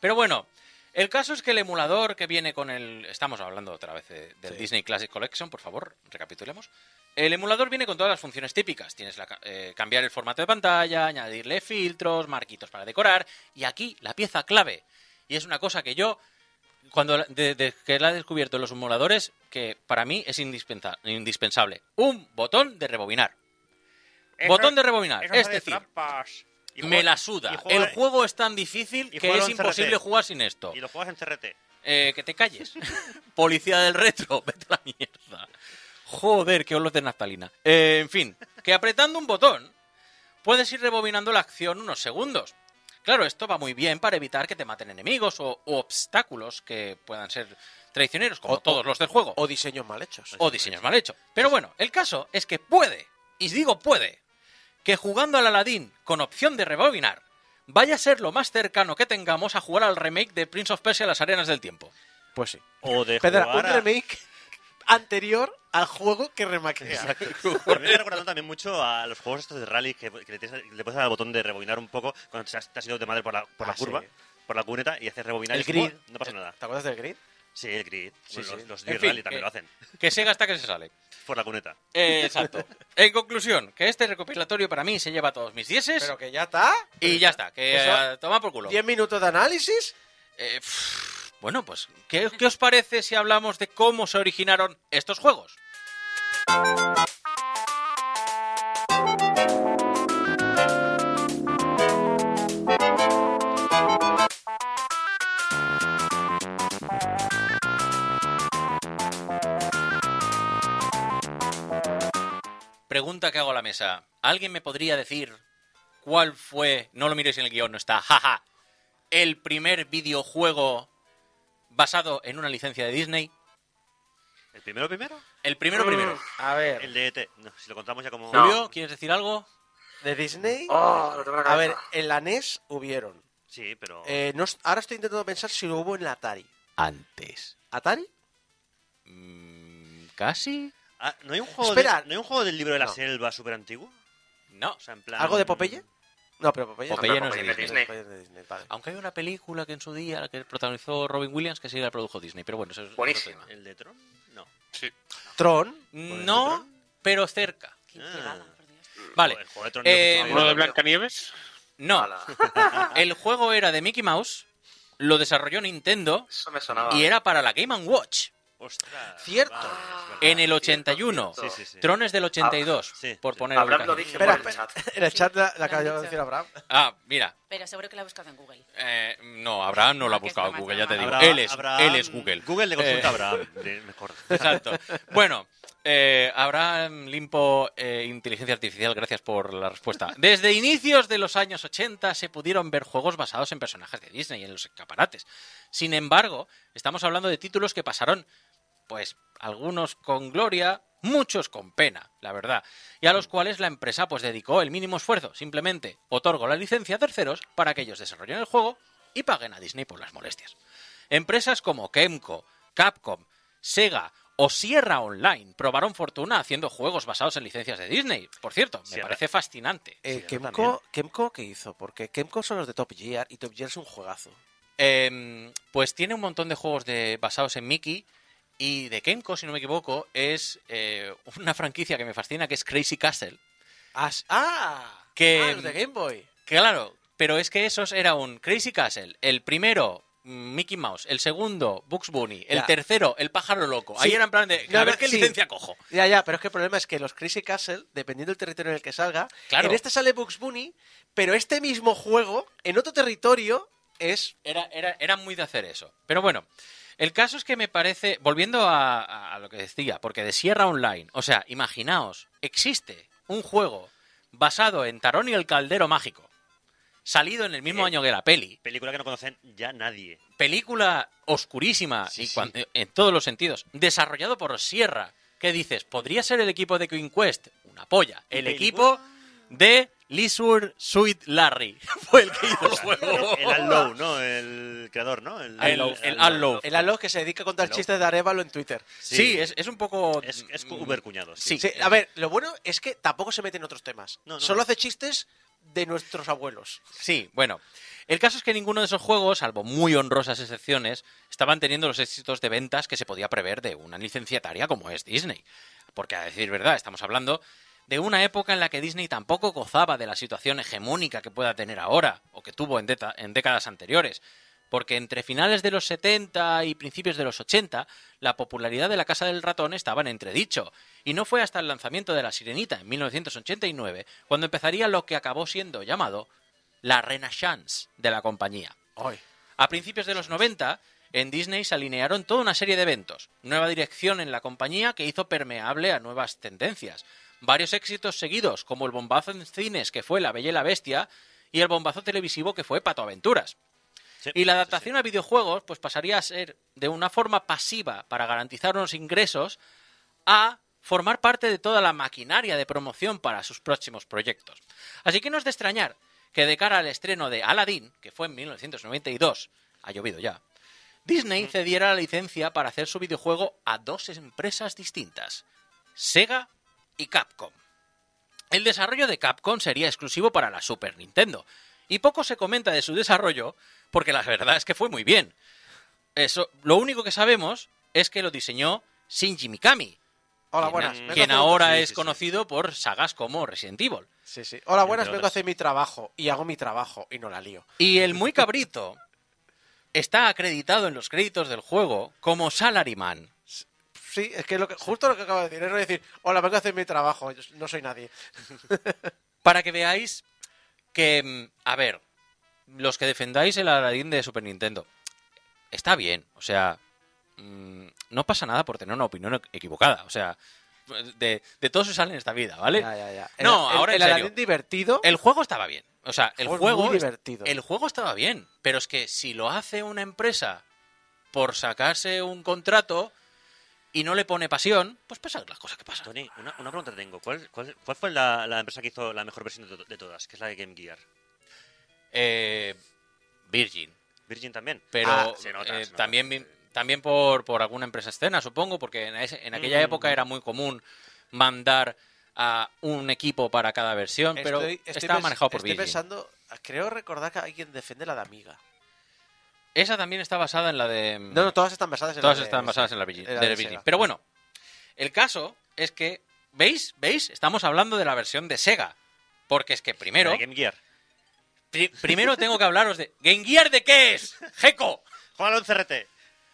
Pero bueno, el caso es que el emulador que viene con el... Estamos hablando otra vez de- del Sí. Disney Classic Collection, por favor, recapitulemos. El emulador viene con todas las funciones típicas. Tienes la eh, cambiar el formato de pantalla, añadirle filtros, marquitos para decorar. Y aquí la pieza clave. Y es una cosa que yo, cuando de- de que la he descubierto en los emuladores, que para mí es indispensa- indispensable. Un botón de rebobinar. Botón de rebobinar. Es decir, Y me la suda. juega- El juego es tan difícil que es CRT. imposible jugar sin esto. Y lo juegas en CRT. Eh, que te calles. Policía del retro, vete a la mierda. Joder, qué olor de naftalina. Eh, en fin, que apretando un botón puedes ir rebobinando la acción unos segundos. Claro, esto va muy bien para evitar que te maten enemigos o, o obstáculos que puedan ser traicioneros, como O- todos los del juego, O diseños mal hechos. o diseños mal hechos. Pero bueno, el caso es que puede, y digo puede, que jugando al Aladdin con opción de rebobinar, vaya a ser lo más cercano que tengamos a jugar al remake de Prince of Persia Las Arenas del Tiempo. Pues sí. O de jugar un remake anterior al juego que remakea. A mí me ha recordado también mucho a los juegos estos de rally que, que le, tienes- le puedes dar al botón de rebobinar un poco cuando te has, te has ido de madre por la, por la Ah, curva, sí. por la cuneta y haces rebobinar El y grid. no pasa nada. ¿Te acuerdas del grid? Sí, el grid. Sí, Bueno, sí. Los, de fin, rally también que- lo hacen. Que se gasta que se sale. Por la cuneta. Eh, exacto. En conclusión, que este recopilatorio para mí se lleva todos mis dieces Pero que ya está. y ya está, que Eso- a tomar por culo. 10 minutos de análisis. Eh, pff, bueno, pues, ¿qué, os parece si hablamos de cómo se originaron estos juegos? Pregunta que hago a la mesa. ¿Alguien me podría decir cuál fue, no lo miréis en el guion, no está, jaja, el primer videojuego basado en una licencia de Disney? ¿El primero primero? El primero primero. A ver, El de ET. No, si lo contamos ya como... No. Julio, ¿quieres decir algo? de Disney. Oh, lo tengo en la A ver, cabeza. en la NES hubieron. Sí, pero... Eh, no ahora estoy intentando pensar si lo hubo en la Atari. Antes. ¿Atari? Mm, ¿Casi? Ah, ¿no, hay un juego Espera. de- ¿No hay un juego del libro de la No. selva súper antiguo? No. O sea, en plan... ¿Algo de Popeye? No, pero Popeye, Popeye no es de Disney. Popeye es de Disney, vale. Aunque hay una película que en su día que protagonizó Robin Williams que sí la produjo Disney, pero bueno, eso es otro Buenísima. tema. ¿El de Tron? No. Tron. No, pero cerca. Ah. Vale. El juego de Tron Eh, no ¿Uno de. Blancanieves? No, el juego era de Mickey Mouse, lo desarrolló Nintendo Eso me sonaba. y era para la Game Watch. Ostras. Cierto. En el cierto, 81. cierto. Sí, sí, sí. Tron es del 82, Ah, sí, por sí. poner Abraham lo dice Espera, por el chat. En el chat la, la han de decir Abraham. Ah, mira. Pero seguro que lo ha buscado en Google. eh, no, Abraham no lo ha Ah, que es buscado en Google, ya te digo. Abraham- él, es, Abraham- él es Google. Google le consulta Eh, a Abraham. de- Mejor. Exacto. Bueno, eh, Abraham Limpo, eh, inteligencia artificial, gracias por la respuesta. Desde inicios de los años 80 se pudieron ver juegos basados en personajes de Disney en los escaparates. Sin embargo, estamos hablando de títulos que pasaron, pues, algunos con gloria, muchos con pena, la verdad, y a los cuales la empresa pues dedicó el mínimo esfuerzo. Simplemente otorgó la licencia a terceros para que ellos desarrollen el juego y paguen a Disney por las molestias. Empresas como Kemco, Capcom, Sega o Sierra Online probaron fortuna haciendo juegos basados en licencias de Disney. Por cierto, me Sierra. parece fascinante. Eh. Kemco, Kemco, ¿qué hizo? Porque Kemco son los de Top Gear y Top Gear es un juegazo. Em, pues tiene un montón de juegos de, basados en Mickey y de Kemco, si no me equivoco, es eh, una franquicia que me fascina que es Crazy Castle. Ah, ¡Ah! Que- Ah, los de Game Boy. Claro, pero es que esos era un Crazy Castle, el primero Mickey Mouse, el segundo Bugs Bunny, el Ya. tercero el pájaro loco. Ahí era en plan de, No, a ver qué sí. licencia cojo. Ya, ya, pero es que el problema es que los Crazy Castle, dependiendo del territorio en el que salga, Claro. en este sale Bugs Bunny, pero este mismo juego, en otro territorio, es... Era, era, era muy de hacer eso. Pero bueno, el caso es que me parece, volviendo a, lo que decía, porque de Sierra Online, o sea, imaginaos, existe un juego basado en Tarón y el Caldero Mágico, salido en el mismo Eh. año que la peli, Película que no conocen ya nadie. película oscurísima Sí, y sí. cuan- en todos los sentidos, desarrollado por Sierra. ¿Qué dices? ¿Podría ser el equipo de Queen Quest? Una polla. El película? equipo de Leisure Suite Larry fue el que hizo el juego. El Allow, ¿no? El creador, ¿no? El, El- el Allow. El Alo que se dedica a contar chistes de Arevalo en Twitter. Sí, es, es un poco... Es, es uber cuñado. Sí. Sí, a ver, lo bueno es que tampoco se mete en otros temas. No, no. Solo hace chistes de nuestros abuelos. Sí, bueno. El caso es que ninguno de esos juegos, salvo muy honrosas excepciones, estaban teniendo los éxitos de ventas que se podía prever de una licenciataria como es Disney. Porque, a decir verdad, estamos hablando de una época en la que Disney tampoco gozaba de la situación hegemónica que pueda tener ahora, o que tuvo en, décadas anteriores. Porque entre finales de los 70 y principios de los 80, la popularidad de la Casa del Ratón estaba en entredicho. Y no fue hasta el lanzamiento de La Sirenita en 1989 cuando empezaría lo que acabó siendo llamado la renaissance de la compañía. A principios de los 90, en Disney se alinearon toda una serie de eventos, nueva dirección en la compañía que hizo permeable a nuevas tendencias, varios éxitos seguidos, como el bombazo en cines que fue La Bella y la Bestia, y el bombazo televisivo que fue Pato Aventuras. Sí, Y la sí, adaptación a videojuegos pues pasaría a ser de una forma pasiva para garantizar unos ingresos a formar parte de toda la maquinaria de promoción para sus próximos proyectos. Así que no es de extrañar que de cara al estreno de Aladdin, que fue en 1992, ha llovido ya, Disney cediera la licencia para hacer su videojuego a dos empresas distintas, Sega y Capcom. El desarrollo de Capcom sería exclusivo para la Super Nintendo, y poco se comenta de su desarrollo porque la verdad es que fue muy bien. Eso, lo único que sabemos es que lo diseñó Shinji Mikami, Hola, quien, buenas. vengo quien hacer- ahora es sí, sí. conocido por sagas como Resident Evil. Sí, sí. Hola, buenas, vengo a hacer mi trabajo. Y hago mi trabajo y no la lío. Y el muy cabrito está acreditado en los créditos del juego como Salaryman. Sí, es que, lo que justo lo que acabo de decir. Es no decir, hola, vengo a hacer mi trabajo. yo no soy nadie. Para que veáis que, mm, a ver, los que defendáis el Aladdin de Super Nintendo, está bien, o sea, mm, no pasa nada por tener una opinión equ- equivocada, o sea, de, de todo se sale en esta vida, ¿vale? Ya, ya, ya. No, El- ahora el, en serio. Aladdin divertido. El juego estaba bien, o sea, el juego, muy divertido. el juego estaba bien, pero es que si lo hace una empresa por sacarse un contrato y no le pone pasión, pues pasan las cosas que pasan. Tony, una, una pregunta tengo. ¿Cuál, cuál, cuál fue la, la empresa que hizo la mejor versión de, to- de todas? Que es la de Game Gear. Eh, Virgin. Virgin también. pero Ah, se nota, eh, se nota. también también por, por alguna empresa escena supongo porque en, ese- en aquella Mm. época era muy común mandar a un equipo para cada versión pero Estoy- estoy estaba manejado por Estoy Virgin pensando, creo recordar que alguien defiende la de Amiga. Esa también está basada en la de No, no, todas están basadas en todas la de- están basadas en la en la de de pero bueno el caso es que veis veis estamos hablando de la versión de Sega porque es que primero La de Game Gear. pri- primero tengo que hablaros de Game Gear de qué es Geco Juega al CRT.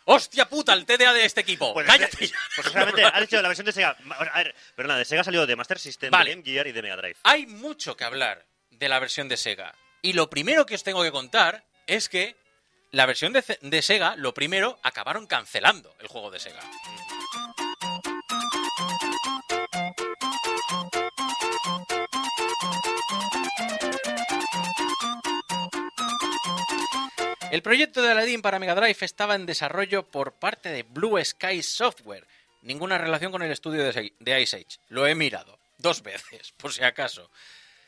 hostia puta el TDA de este equipo Pues, cállate este- pues solamente ha dicho la versión de Sega. A ver, perdona, de Sega salió de Master System, Vale. de Game Gear y de Mega Drive. hay mucho que hablar de la versión de Sega. Y lo primero que os tengo que contar es que la versión de, Sega, lo primero, acabaron cancelando el juego de Sega. El proyecto de Aladdin para Mega Drive estaba en desarrollo por parte de Blue Sky Software. Ninguna relación con el estudio de Ice Age. Lo he mirado dos veces, por si acaso.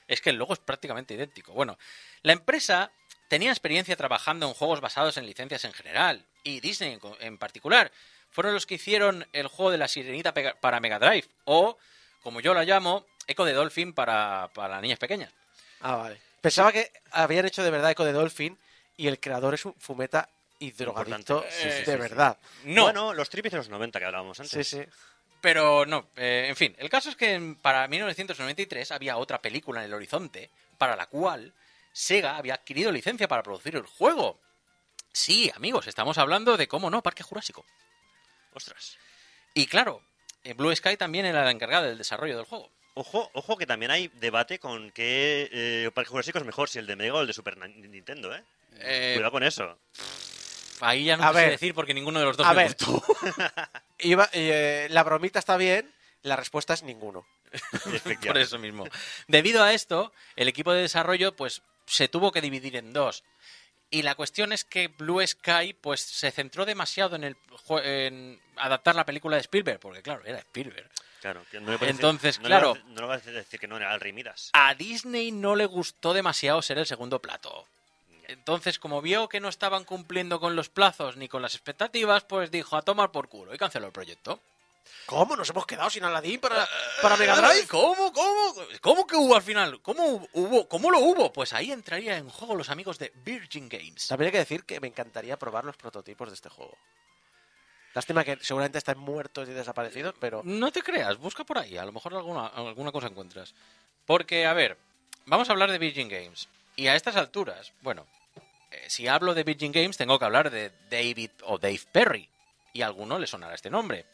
Es que el logo es prácticamente idéntico. Bueno, la empresa tenía experiencia trabajando en juegos basados en licencias en general, y Disney en particular. Fueron los que hicieron el juego de la sirenita para Mega Drive, o, como yo la llamo, Echo de Dolphin para, para niñas pequeñas. Ah, vale. Pensaba que habían hecho de verdad Eco de Dolphin y el creador es un fumeta y drogadicto. Sí, sí, de sí, sí. verdad. No, Bueno, los tripes de los 90 que hablábamos antes. Sí, sí. Pero no, eh, en fin, el caso es que para 1993 había otra película en el horizonte para la cual Sega había adquirido licencia para producir el juego. Sí, amigos, estamos hablando de, cómo no, Parque Jurásico. Ostras. Y claro, eh, Blue Sky también era la encargada del desarrollo del juego. Ojo, ojo que también hay debate con qué eh, Parque Jurásico es mejor, si el de Mega o el de Super Nintendo, ¿eh? Eh, Cuidado con eso. ahí ya no A te sé ver. decir porque ninguno de los dos A me ver. gustó. Iba- eh, la bromita está bien, la respuesta es ninguno. Por eso mismo. Debido a esto, el equipo de desarrollo pues se tuvo que dividir en dos. Y la cuestión es que Blue Sky pues se centró demasiado en el en adaptar la película de Spielberg, porque claro, era Spielberg. Claro, que no le Entonces, decir- no le claro. no le vas a decir que no era el Rey Midas. A Disney no le gustó demasiado ser el segundo plato. Entonces, como vio que no estaban cumpliendo con los plazos ni con las expectativas, pues dijo a tomar por culo y canceló el proyecto. ¿Cómo? ¿Nos hemos quedado sin Aladdin para, para Mega Drive? ¿Cómo? ¿Cómo? ¿Cómo que hubo al final? ¿Cómo hubo? ¿Cómo lo hubo? Pues ahí entraría en juego los amigos de Virgin Games. También hay que decir que me encantaría probar los prototipos de este juego. Lástima que seguramente están muertos y desaparecidos, pero No te creas, busca por ahí, a lo mejor alguna, alguna cosa encuentras. Porque, a ver, vamos a hablar de Virgin Games. Y a estas alturas, bueno, eh, si hablo de Virgin Games tengo que hablar de David o Dave Perry. Y a alguno le sonará este nombre.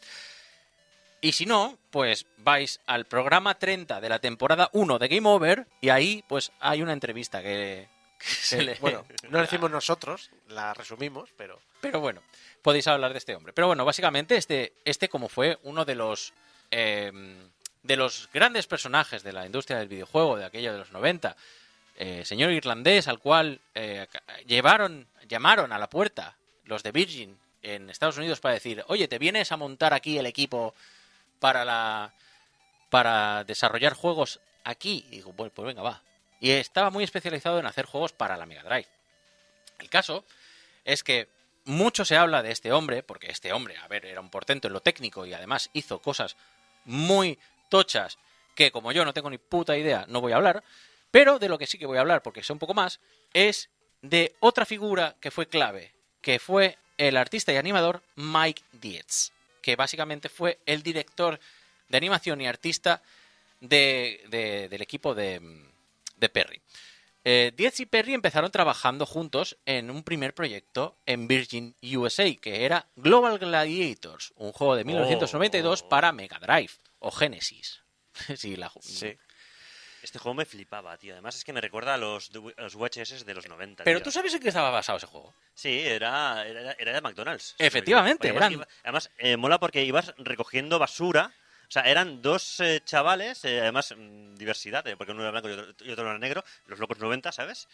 Y si no, pues vais al programa 30 de la temporada 1 de Game Over y ahí pues hay una entrevista que, que se le... bueno, no decimos nosotros, la resumimos, pero Pero bueno, podéis hablar de este hombre. Pero bueno, básicamente este, este como fue uno de los eh, de los grandes personajes de la industria del videojuego de aquello de los 90, eh, señor irlandés al cual eh, llevaron, llamaron a la puerta los de Virgin en Estados Unidos para decir, oye, ¿te vienes a montar aquí el equipo para la para desarrollar juegos aquí? Y bueno, pues venga, va. Y estaba muy especializado en hacer juegos para la Mega Drive. El caso es que mucho se habla de este hombre, porque este hombre, a ver, era un portento en lo técnico y además hizo cosas muy tochas que como yo no tengo ni puta idea, no voy a hablar, pero de lo que sí que voy a hablar, porque sé un poco más, es de otra figura que fue clave, que fue el artista y animador Mike Dietz, que básicamente fue el director de animación y artista de- de- del equipo de, de Perry. Eh, Dietz y Perry empezaron trabajando juntos en un primer proyecto en Virgin USA, que era Global Gladiators, un juego de 1992 para Mega Drive o Genesis. sí, la, sí. Este juego me flipaba, tío. Además es que me recuerda a los, a los VHS de los 90. Pero tío. tú sabes en qué estaba basado ese juego. Sí, era, era, era de McDonald's. Efectivamente, eran- iba- además eh, mola porque ibas recogiendo basura. O sea, eran dos eh, chavales, eh, además mm, diversidad, eh, porque uno era blanco y otro, y otro era negro, los locos 90, ¿sabes?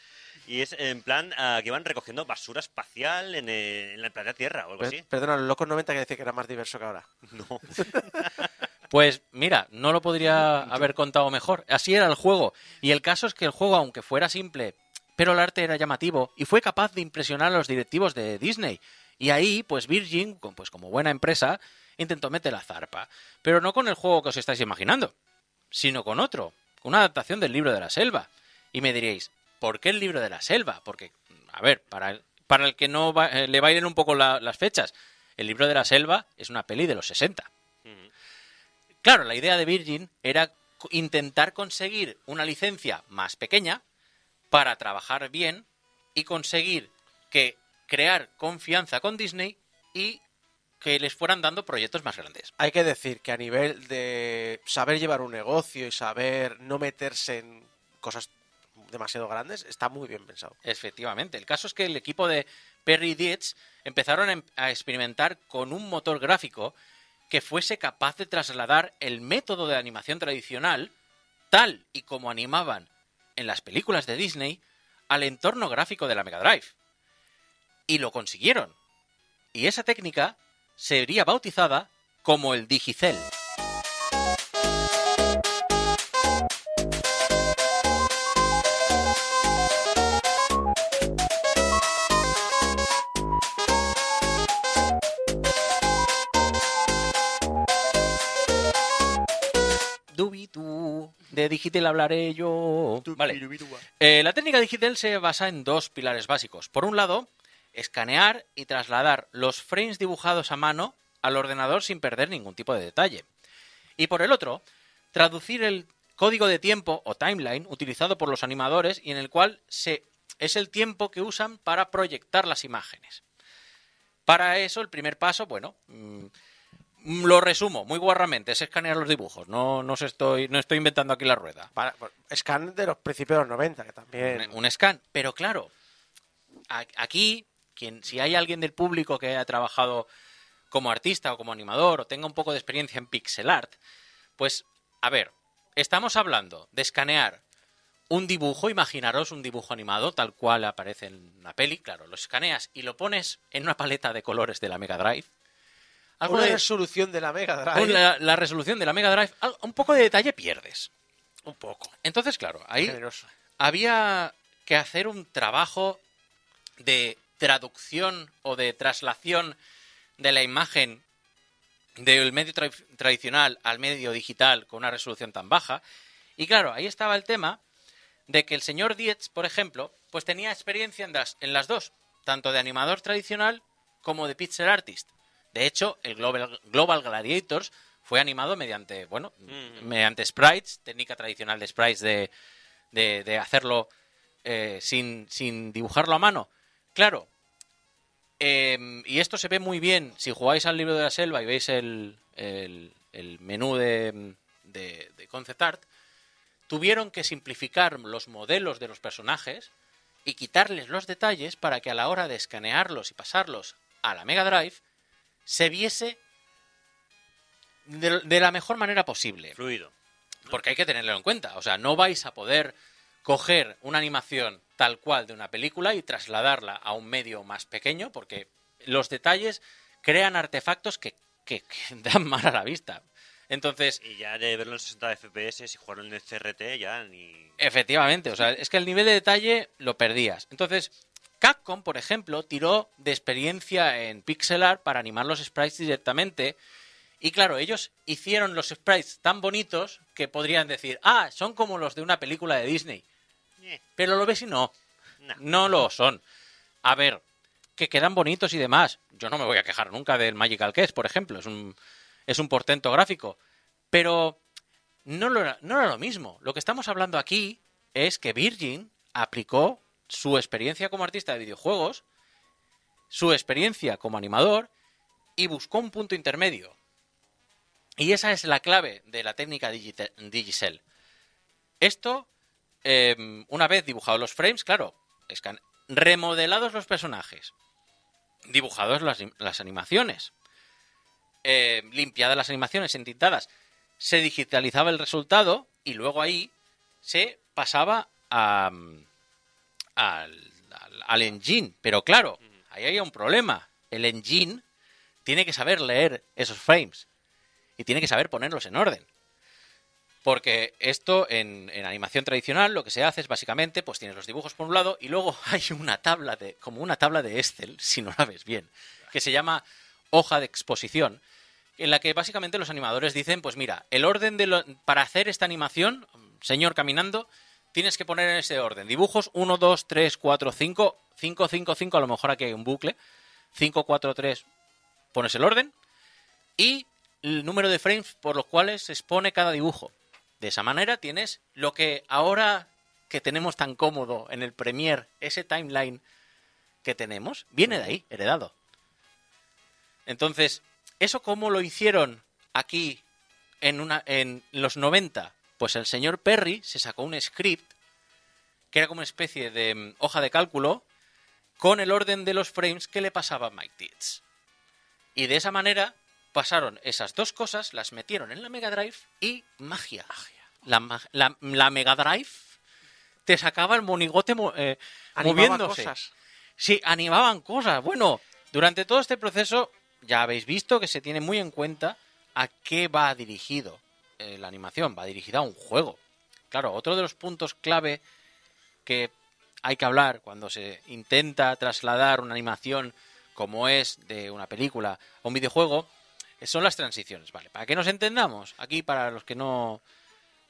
Y es en plan ah, que iban recogiendo basura espacial en, eh, en la planeta Tierra o algo así. Perdona, los locos 90 que decía que era más diverso que ahora. No. Pues mira, no lo podría haber contado mejor. Así era el juego. Y el caso es que el juego, aunque fuera simple, pero el arte era llamativo y fue capaz de impresionar a los directivos de Disney. Y ahí, pues Virgin, pues como buena empresa, intentó meter la zarpa. Pero no con el juego que os estáis imaginando, sino con otro, con una adaptación del libro de la selva. Y me diréis, ¿por qué el libro de la selva? Porque, a ver, para el, para el que no va- eh, le bailen un poco la- las fechas, el libro de la selva es una peli de los 60. Claro, la idea de Virgin era intentar conseguir una licencia más pequeña para trabajar bien y conseguir que crear confianza con Disney y que les fueran dando proyectos más grandes. Hay que decir que a nivel de saber llevar un negocio y saber no meterse en cosas demasiado grandes, está muy bien pensado. Efectivamente. El caso es que el equipo de Perry Dietz empezaron em- a experimentar con un motor gráfico que fuese capaz de trasladar el método de animación tradicional, tal y como animaban en las películas de Disney, al entorno gráfico de la Mega Drive. Y lo consiguieron. Y esa técnica sería bautizada como el Digicel. De Digital hablaré yo. Vale. Eh, la técnica digital se basa en dos pilares básicos. Por un lado, escanear y trasladar los frames dibujados a mano al ordenador sin perder ningún tipo de detalle. Y por el otro, traducir el código de tiempo o timeline utilizado por los animadores y en el cual se, es el tiempo que usan para proyectar las imágenes. Para eso, el primer paso, bueno, mm, lo resumo muy guarramente, es escanear los dibujos. No, no, os estoy, no estoy inventando aquí la rueda. Para, scan de los principios de los 90, que también... Un, un scan. Pero claro, aquí, quien, si hay alguien del público que haya trabajado como artista o como animador o tenga un poco de experiencia en pixel art, pues, a ver, estamos hablando de escanear un dibujo, imaginaros un dibujo animado tal cual aparece en la peli, claro, lo escaneas y lo pones en una paleta de colores de la Mega Drive. Algo Una de- resolución de la Mega Drive. la, la resolución de la Mega Drive, un poco de detalle pierdes. Un poco. Entonces, claro, ahí Generoso. había que hacer un trabajo de traducción o de traslación de la imagen del medio tra- tradicional al medio digital con una resolución tan baja. Y claro, ahí estaba el tema de que el señor Dietz, por ejemplo, pues tenía experiencia en las, en las dos, tanto de animador tradicional como de pixel artist. De hecho, el Global, Global Gladiators fue animado mediante, bueno, mediante sprites, técnica tradicional de sprites de, de, de hacerlo eh, sin, sin dibujarlo a mano. Claro, eh, y esto se ve muy bien si jugáis al libro de la selva y veis el, el- el menú de, de, de concept art. Tuvieron que simplificar los modelos de los personajes y quitarles los detalles para que a la hora de escanearlos y pasarlos a la Mega Drive se viese de, de la mejor manera posible. Fluido. Porque hay que tenerlo en cuenta. O sea, no vais a poder coger una animación tal cual de una película y trasladarla a un medio más pequeño, porque los detalles crean artefactos que, que- que dan mal a la vista. Entonces, Y ya de verlo en 60 FPS, si jugaron en el CRT, ya ni. Efectivamente, o sea, es que el nivel de detalle lo perdías. Entonces, Capcom, por ejemplo, tiró de experiencia en pixel art para animar los sprites directamente. Y claro, ellos hicieron los sprites tan bonitos que podrían decir, ah, son como los de una película de Disney. Eh, Pero lo ves y no, no. no lo son. A ver, que quedan bonitos y demás. Yo no me voy a quejar nunca del Magical Quest, por ejemplo. Es un, es un portento gráfico. Pero no, lo no era lo mismo. Lo que estamos hablando aquí es que Virgin aplicó su experiencia como artista de videojuegos, su experiencia como animador y buscó un punto intermedio. Y esa es la clave de la técnica Digicel. Esto, eh, una vez dibujados los frames, claro, remodelados los personajes, dibujados las, animaciones, eh, limpiadas las animaciones, entintadas, se digitalizaba el resultado y luego ahí se pasaba a, al, al- al engine. Pero claro, ahí hay un problema. El engine tiene que saber leer esos frames y tiene que saber ponerlos en orden. Porque esto en, en animación tradicional lo que se hace es básicamente, pues tienes los dibujos por un lado y luego hay una tabla de, como una tabla de Excel, si no la ves bien, que se llama hoja de exposición, en la que básicamente los animadores dicen, pues mira, el orden de lo- para hacer esta animación, señor caminando, tienes que poner en ese orden. Dibujos 1, 2, 3, 4, 5, 5, 5, 5, a lo mejor aquí hay un bucle, 5, 4, 3, pones el orden, y el número de frames por los cuales se expone cada dibujo. De esa manera tienes lo que ahora que tenemos tan cómodo en el Premiere, ese timeline que tenemos, viene de ahí, heredado. Entonces, ¿eso cómo lo hicieron aquí en, una, en los 90? Pues el señor Perry se sacó un script que era como una especie de mm, hoja de cálculo con el orden de los frames que le pasaba a Mike Dietz. Y de esa manera pasaron esas dos cosas, las metieron en la Mega Drive y magia. La, ma- la- la Mega Drive te sacaba el monigote mo- eh, moviéndose. cosas. Sí, animaban cosas. Bueno, durante todo este proceso ya habéis visto que se tiene muy en cuenta a qué va dirigido eh, la animación. Va dirigida a un juego. Claro, otro de los puntos clave que hay que hablar cuando se intenta trasladar una animación como es de una película a un videojuego eh, son las transiciones, ¿vale? Para que nos entendamos, aquí para los que no,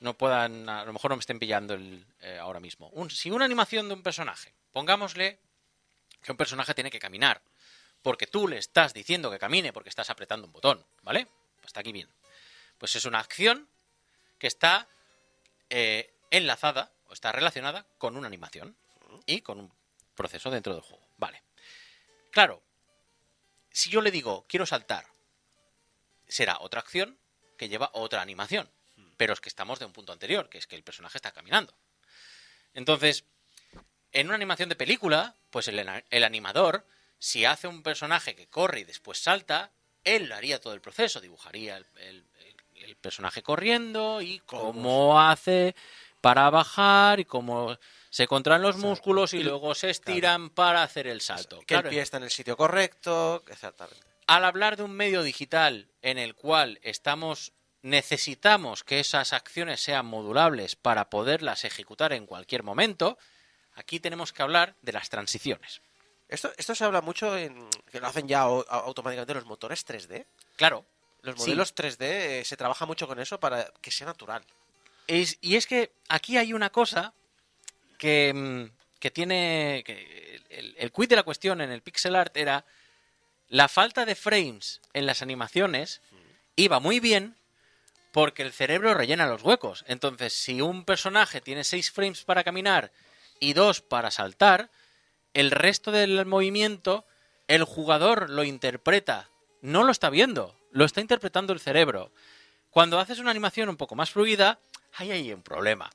no puedan, a lo mejor no me estén pillando el, eh, ahora mismo. Si una animación de un personaje, pongámosle que un personaje tiene que caminar, porque tú le estás diciendo que camine porque estás apretando un botón, ¿vale? Está aquí bien. Pues es una acción que está eh, enlazada o está relacionada con una animación y con un proceso dentro del juego. Vale. Claro, si yo le digo quiero saltar, será otra acción que lleva otra animación. Pero es que estamos de un punto anterior, que es que el personaje está caminando. Entonces, en una animación de película, pues el, el animador, si hace un personaje que corre y después salta, él haría todo el proceso, dibujaría el, el- el- personaje corriendo y cómo hace para bajar y cómo se contraen los músculos y luego se estiran para hacer el salto. Que Claro, el pie está en el sitio correcto, exactamente. al hablar de un medio digital en el cual estamos necesitamos que esas acciones sean modulables para poderlas ejecutar en cualquier momento, aquí tenemos que hablar de las transiciones. Esto, esto se habla mucho en que lo hacen ya au- automáticamente los motores 3D. Claro, Los Sí. modelos 3D eh, se trabaja mucho con eso para que sea natural. Es- y es que aquí hay una cosa que, mm, que tiene. que el, el quid de la cuestión en el pixel art era la falta de frames en las animaciones iba muy bien porque el cerebro rellena los huecos. Entonces, si un personaje tiene 6 frames para caminar y 2 para saltar, el resto del movimiento el jugador lo interpreta. No lo está viendo, lo está interpretando el cerebro. Cuando haces una animación un poco más fluida, ahí hay un problema.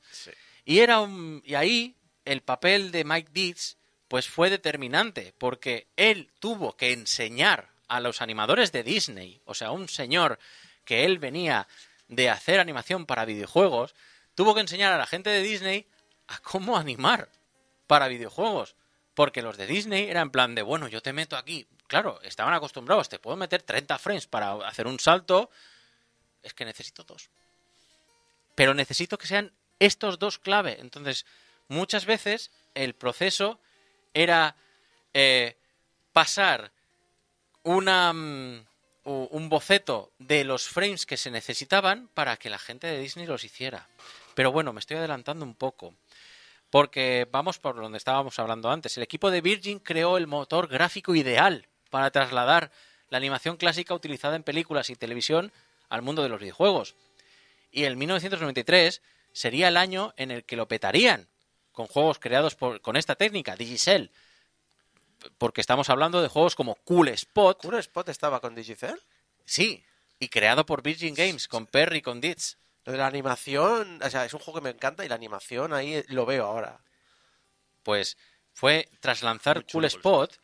Y era un, y ahí el papel de Mike Dietz pues fue determinante porque él tuvo que enseñar a los animadores de Disney, o sea, un señor que él venía de hacer animación para videojuegos, tuvo que enseñar a la gente de Disney a cómo animar para videojuegos. Porque los de Disney eran en plan de, bueno, yo te meto aquí. Claro, estaban acostumbrados, te puedo meter 30 frames para hacer un salto. Es que necesito dos. Pero necesito que sean estos dos clave. Entonces, muchas veces el proceso era eh, pasar una, mm, un boceto de los frames que se necesitaban para que la gente de Disney los hiciera. Pero bueno, me estoy adelantando un poco. Porque vamos por donde estábamos hablando antes. El equipo de Virgin creó el motor gráfico ideal para trasladar la animación clásica utilizada en películas y televisión al mundo de los videojuegos. Y el 1993 sería el año en el que lo petarían con juegos creados por- con esta técnica, Digicel. Porque estamos hablando de juegos como Cool Spot. ¿Cool Spot estaba con Digicel? Sí, y creado por Virgin Games, con Perry y con Ditz. La animación, o sea, es un juego que me encanta y la animación ahí lo veo ahora. Pues fue tras lanzar Cool Spot,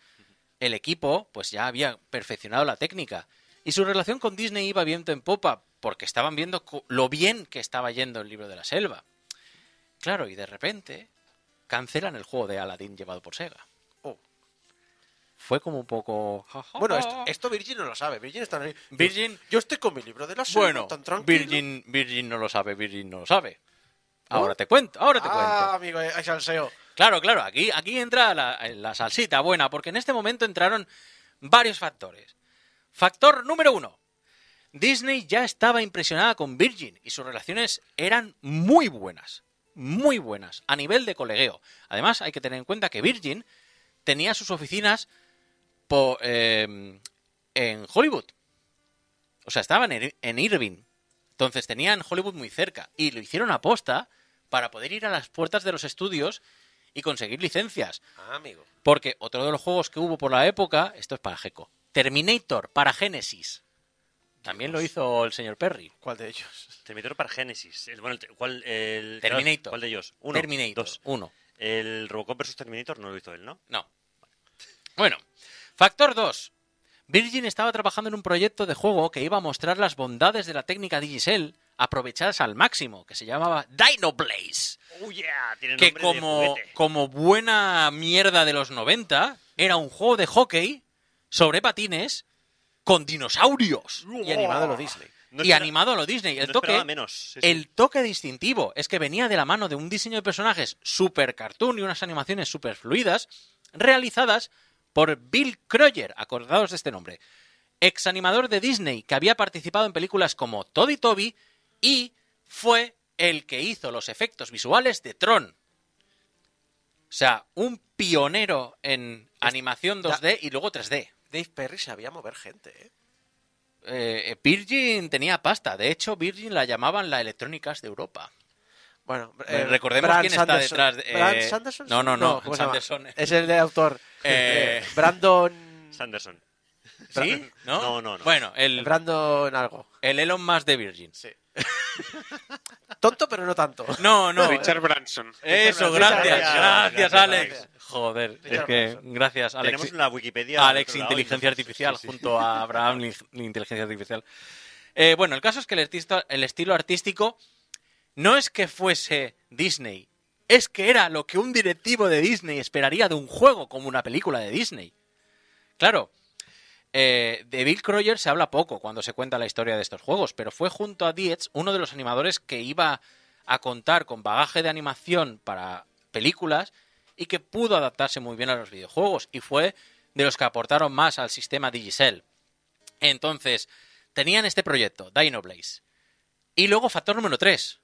el equipo pues ya había perfeccionado la técnica. Y su relación con Disney iba viento en popa, porque estaban viendo lo bien que estaba yendo el libro de la selva. Claro, y de repente cancelan el juego de Aladdin llevado por Sega. Fue como un poco... Bueno, esto, esto Virgin no lo sabe. Virgin está ahí. Virgin- Yo estoy con mi libro de la selva, Bueno, tan tranquilo. Virgin, Virgin no lo sabe, Virgin no lo sabe. Ahora te cuento, ahora te cuento. Ah, amigo, hay salseo. Claro, claro, aquí, aquí entra la, la salsita buena, porque en este momento entraron varios factores. Factor número uno. Disney ya estaba impresionada con Virgin y sus relaciones eran muy buenas, muy buenas, a nivel de colegueo. Además, hay que tener en cuenta que Virgin tenía sus oficinas eh, en Hollywood. O sea, estaban en, en Irving. Entonces tenían Hollywood muy cerca. Y lo hicieron aposta para poder ir a las puertas de los estudios y conseguir licencias. Ah, amigo. Porque otro de los juegos que hubo por la época, esto es para Geco, Terminator para Genesis. También lo hizo el señor Perry. ¿Cuál de ellos? Terminator para Genesis. El, bueno, el- ¿cuál, el, Terminator. ¿Cuál de ellos? Uno. Terminator, Dos. uno. El Robocop vs Terminator no lo hizo él, ¿no? No. Bueno, factor 2. Virgin estaba trabajando en un proyecto de juego que iba a mostrar las bondades de la técnica Digicel aprovechadas al máximo, que se llamaba Dino Blaze. ¡Oh, yeah! Tiene que nombre de como, como buena mierda de los 90, era un juego de hockey sobre patines con dinosaurios. Y animado a lo Disney. No y animado a lo Disney. El no toque, esperaba menos. sí, sí. el toque distintivo es que venía de la mano de un diseño de personajes super cartoon y unas animaciones super fluidas realizadas por Bill Kroger, acordados de este nombre, ex animador de Disney que había participado en películas como Todd y Toby y fue el que hizo los efectos visuales de Tron. O sea, un pionero en animación 2D y luego 3D. Dave Perry sabía mover gente, ¿eh? Eh, Virgin tenía pasta. De hecho, Virgin la llamaban la Electronic Arts de Europa. Bueno, Eh, recordemos Brand quién está Sanderson. detrás de- eh, ¿Brand Sanderson? no, no, no. Sanderson. Es el de autor. Eh, Brandon... Sanderson. ¿Sí? ¿No? No, no, no. Bueno, el, Brandon algo. el Elon Musk de Virgin. Sí. Tonto, pero no tanto. No, no. Richard Branson. Eso, Richard gracias, Branson. gracias, Gracias, Alex. gracias. Joder, es que Branson. gracias, Alex. Tenemos una Wikipedia. Alex, inteligencia artificial, sí, sí. junto a Abraham, li- inteligencia artificial. Eh, bueno, el caso es que el, artista- el estilo artístico no es que fuese Disney, es que era lo que un directivo de Disney esperaría de un juego como una película de Disney. Claro, Eh, de Bill Croyer se habla poco cuando se cuenta la historia de estos juegos, pero fue junto a Dietz uno de los animadores que iba a contar con bagaje de animación para películas y que pudo adaptarse muy bien a los videojuegos y fue de los que aportaron más al sistema Digicel. Entonces, tenían este proyecto, Dino Blaze. Y luego, factor número 3.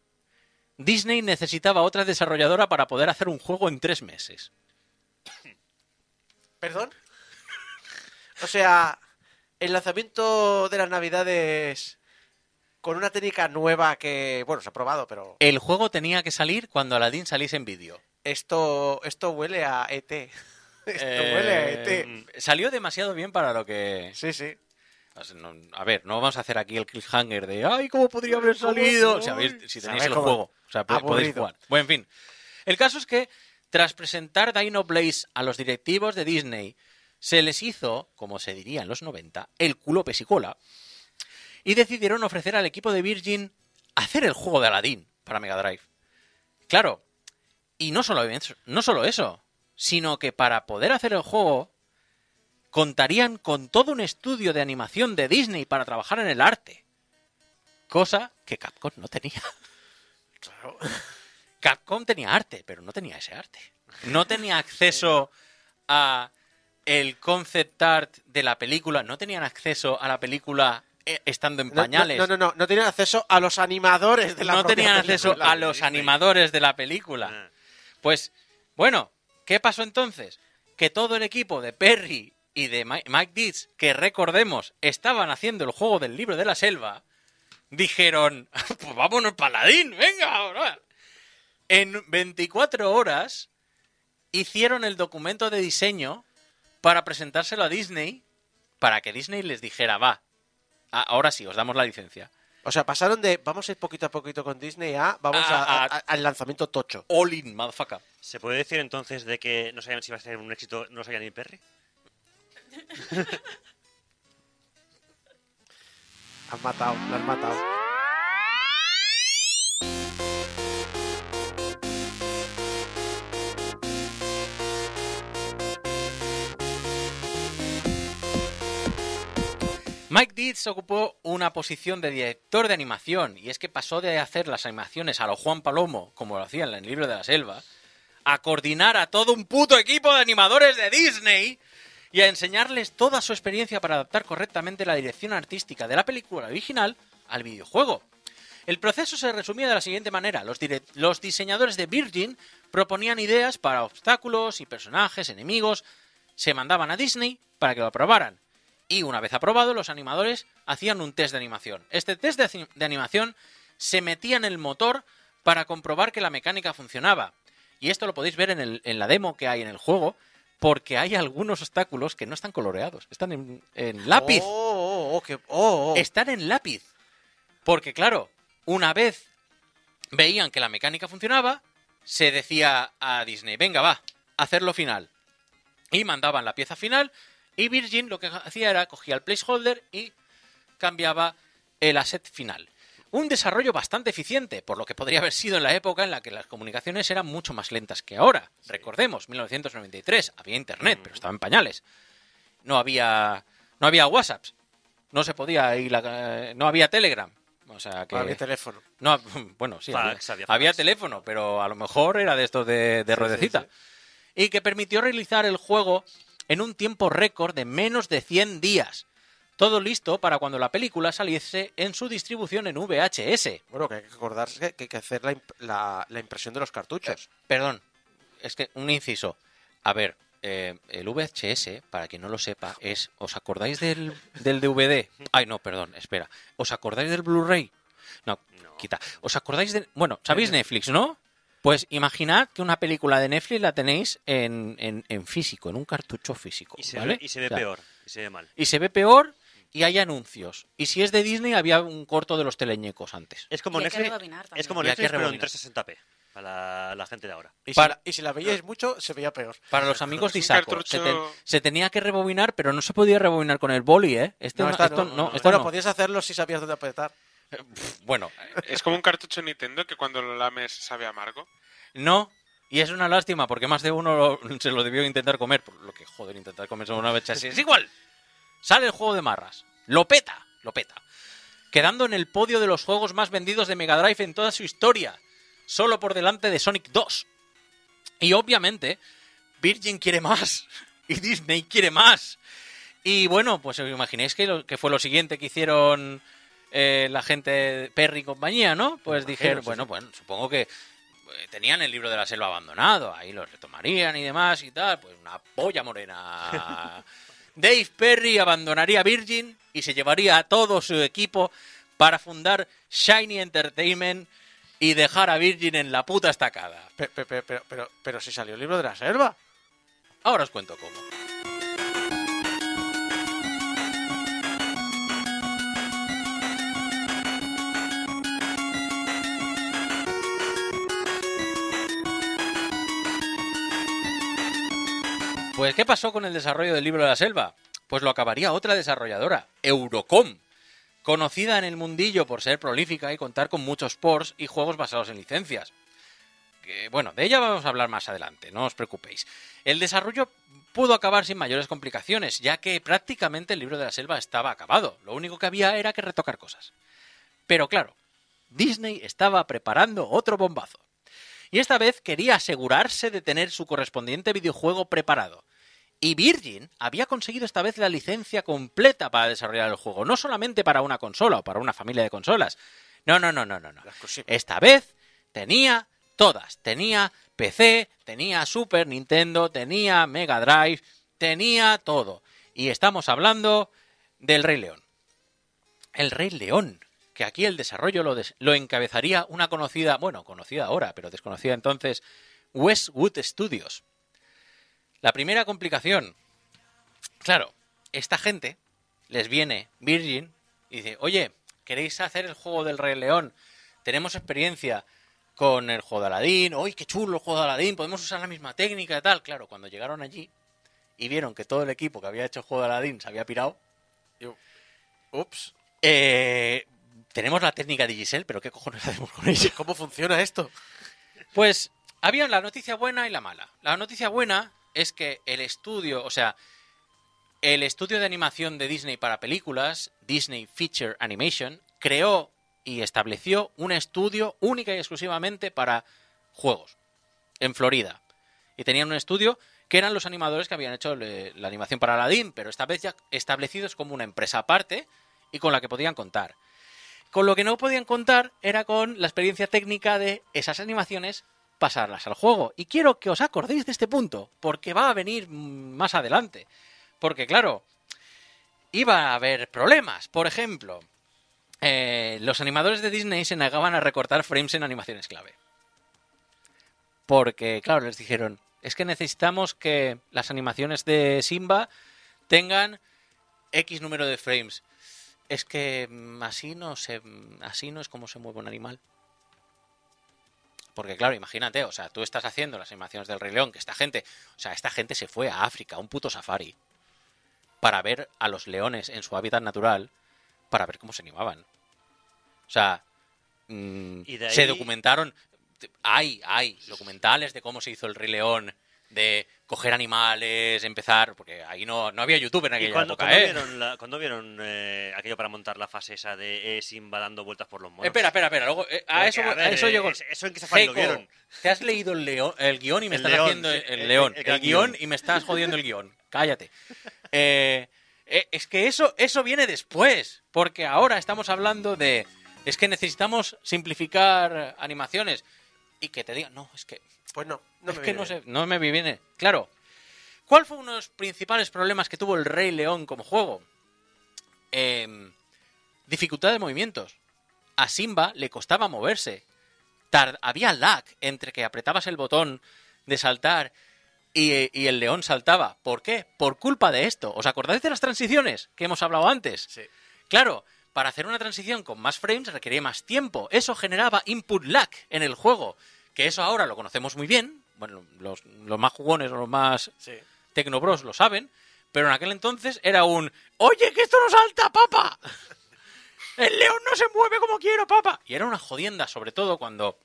Disney necesitaba otra desarrolladora para poder hacer un juego en tres meses. ¿Perdón? O sea, el lanzamiento de las navidades con una técnica nueva que, bueno, se ha probado, pero El juego tenía que salir cuando Aladdin saliese en vídeo. esto, esto huele a ET. Esto huele a E Eh, ET. Salió demasiado bien para lo que... Sí, sí. No- a ver, no vamos a hacer aquí el cliffhanger de ¡ay, cómo podría haber salido! Si, tenéis el cómo- juego, o sea, po- podéis Aburrido. jugar. Bueno, en fin. El caso es que, tras presentar Dino Blaze a los directivos de Disney, se les hizo, como se diría en los 90, el culo pesicola, y decidieron ofrecer al equipo de Virgin hacer el juego de Aladdin para Mega Drive. Claro, y no solo eso, no solo eso, sino que para poder hacer el juego contarían con todo un estudio de animación de Disney para trabajar en el arte. Cosa que Capcom no tenía. Capcom tenía arte, pero no tenía ese arte. No tenía acceso a el concept art de la película, no tenían acceso a la película eh, estando en No, pañales. No, no, no, no tenían acceso a los animadores de la no tenían acceso película. a los animadores de la película. Ah. Pues, bueno, ¿qué pasó entonces? Que todo el equipo de Perry y de Mi- Mike Deeds, que recordemos, estaban haciendo el juego del libro de la selva, dijeron, pues vámonos paladín, venga, ahora. En 24 horas hicieron el documento de diseño para presentárselo a Disney, para que Disney les dijera, va, ahora sí, os damos la licencia. O sea, pasaron de vamos a ir poquito a poquito con Disney a vamos A- a- a- a- al lanzamiento tocho. All in, motherfucker. ¿Se puede decir entonces de que no sabían si iba a ser un éxito, no lo sabía ni Perry? Han matado, lo han matado. Mike Deeds ocupó una posición de director de animación y es que pasó de hacer las animaciones a lo Juan Palomo, como lo hacía en el libro de la selva, a coordinar a todo un puto equipo de animadores de Disney y a enseñarles toda su experiencia para adaptar correctamente la dirección artística de la película original al videojuego. El proceso se resumía de la siguiente manera. Los, diseñadores de Virgin proponían ideas para obstáculos y personajes, enemigos, se mandaban a Disney para que lo aprobaran. Y una vez aprobado, los animadores hacían un test de animación. Este test de, aci- de animación se metía en el motor para comprobar que la mecánica funcionaba. Y esto lo podéis ver en la demo que hay en el juego, porque hay algunos obstáculos que no están coloreados, están en, en lápiz. Oh, oh, oh, que- oh, oh. Están en lápiz. Porque, claro, una vez veían que la mecánica funcionaba, se decía a Disney, venga, va, hacerlo final. Y mandaban la pieza final y Virgin lo que hacía era cogía el placeholder y cambiaba el asset final. Un desarrollo bastante eficiente, por lo que podría haber sido en la época en la que las comunicaciones eran mucho más lentas que ahora. Recordemos, 1993, había internet, pero estaba en pañales. No había, no había WhatsApps, no se podía ir, la- no había Telegram. O sea que Había teléfono. no, bueno, sí, Fax, había, había había fax. teléfono, pero a lo mejor era de estos de, de ruedecita. Y que permitió realizar el juego en un tiempo récord de menos de 100 días. Todo listo para cuando la película saliese en su distribución en VHS. Bueno, que hay que acordarse que, hay que hacer la, imp- la- la impresión de los cartuchos. Perdón, es que un inciso. A ver, eh, el VHS, para quien no lo sepa, es. ¿Os acordáis del, del DVD? Ay, no, perdón, espera. ¿Os acordáis del Blu-ray? No, quita. ¿Os acordáis de.? Bueno, ¿sabéis Netflix, no? Pues imaginad que una película de Netflix la tenéis en, en- en físico, en un cartucho físico. Y se, ¿vale? ve, y se ve O sea, peor, y se ve mal. Y se ve peor y hay anuncios. Y si es de Disney, había un corto de los teleñecos antes. Es como Y hay que Netflix, rebobinar también. es como Y hay que Netflix pero en rebobinar. 360p, para la, la gente de ahora. Y, si Para- la, y si la veíais mucho, se veía peor. Para los amigos de Un Isaco, se, cartucho- te- se tenía que rebobinar, pero no se podía rebobinar con el boli, ¿eh? Este No, esto no. no, esto bueno, no. podías hacerlo si sabías dónde apretar. Bueno, Es como un cartucho Nintendo que cuando lo lames sabe amargo. no. Y es una lástima, porque más de uno lo- se lo debió intentar comer. Por lo que, joder, intentar comerse una vez así es igual. Sale el juego de marras. Lo peta, lo peta. Quedando en el podio de los juegos más vendidos de Mega Drive en toda su historia. Solo por delante de Sonic 2. Y obviamente, Virgin quiere más. Y Disney quiere más. Y bueno, pues os imagináis que, lo- que fue lo siguiente que hicieron eh, la gente Perry y compañía, ¿no? Pues dijeron, bueno, bueno, supongo que eh, tenían el libro de la selva abandonado, ahí lo retomarían y demás y tal, pues una polla morena. Dave Perry abandonaría Virgin y se llevaría a todo su equipo para fundar Shiny Entertainment y dejar a Virgin en la puta estacada. Pe- pe- pe- Pero, pero, pero, si salió el libro de la selva. Ahora os cuento cómo. Pues, ¿qué pasó con el desarrollo del libro de la selva? Pues lo acabaría otra desarrolladora, Eurocom, conocida en el mundillo por ser prolífica y contar con muchos ports y juegos basados en licencias. Que, bueno, de ella vamos a hablar más adelante, no os preocupéis. El desarrollo pudo acabar sin mayores complicaciones, ya que prácticamente el libro de la selva estaba acabado. Lo único que había era que retocar cosas. Pero claro, Disney estaba preparando otro bombazo. Y esta vez quería asegurarse de tener su correspondiente videojuego preparado. Y Virgin había conseguido esta vez la licencia completa para desarrollar el juego, no solamente para una consola o para una familia de consolas. No, no, no, no, no, no. Esta vez tenía todas. Tenía PC, tenía Super Nintendo, tenía Mega Drive, tenía todo. Y estamos hablando del Rey León. El Rey León, que aquí el desarrollo lo, des- lo encabezaría una conocida, bueno, conocida ahora, pero desconocida entonces, Westwood Studios. La primera complicación. Claro, esta gente les viene Virgin y dice, oye, ¿queréis hacer el juego del Rey León? Tenemos experiencia con el juego de Aladdin. ¡Uy, qué chulo el juego de Aladdin! Podemos usar la misma técnica y tal. Claro, cuando llegaron allí y vieron que todo el equipo que había hecho el juego de Aladdin se había pirado. Ups. eh, tenemos la técnica de Giselle, pero ¿qué cojones hacemos con ella? ¿Cómo funciona esto? Pues había la noticia buena y la mala. La noticia buena es que el estudio, o sea, el estudio de animación de Disney para películas, Disney Feature Animation, creó y estableció un estudio única y exclusivamente para juegos en Florida. Y tenían un estudio que eran los animadores que habían hecho le- la animación para Aladdin, pero esta vez ya establecidos como una empresa aparte y con la que podían contar. Con lo que no podían contar era con la experiencia técnica de esas animaciones pasarlas al juego. Y quiero que os acordéis de este punto, porque va a venir más adelante. Porque claro, iba a haber problemas. Por ejemplo, eh, los animadores de Disney se negaban a recortar frames en animaciones clave. Porque, claro, les dijeron, es que necesitamos que las animaciones de Simba tengan X número de frames. Es que mm, así no se, mm, así no es como se mueve un animal. Porque claro, imagínate, o sea, tú estás haciendo las animaciones del Rey León, que esta gente, o sea, esta gente se fue a África, un puto safari, para ver a los leones en su hábitat natural, para ver cómo se animaban. O sea, mm, Y se documentaron, hay, hay documentales de cómo se hizo el Rey León, de coger animales, empezar, porque ahí no, no había YouTube en ¿Y aquella cuando, época, cuando ¿eh? vieron, la- cuando vieron eh, aquello para montar la fase esa de eh, Simba dando vueltas por los monos? Espera, espera, espera. Luego, eh, a, eso, a a ver, eso en qué safari lo vieron. Te has leído el, leo- el guion y me El estás león, haciendo el, el león. el El, guion y me estás jodiendo el guion. Cállate. Es que eso, eso viene después. Porque ahora estamos hablando de. Es que necesitamos simplificar animaciones. Y que te digan, no, es que. Pues no, no es me que viene no sé, no me viene. Claro. ¿Cuál fue uno de los principales problemas que tuvo el Rey León como juego? Em, dificultad de movimientos. A Simba le costaba moverse. Había lag entre que apretabas el botón de saltar y, y el león saltaba. ¿Por qué? Por culpa de esto. ¿Os acordáis de las transiciones que hemos hablado antes? Sí. Claro, para hacer una transición con más frames requería más tiempo. Eso generaba input lag en el juego. Que eso ahora lo conocemos muy bien. Bueno, los, los más jugones o los más Sí. Tecnobros lo saben. Pero en aquel entonces era un ¡Oye, que esto no salta, papa! ¡El león no se mueve como quiero, papa! Y era una jodienda, sobre todo cuando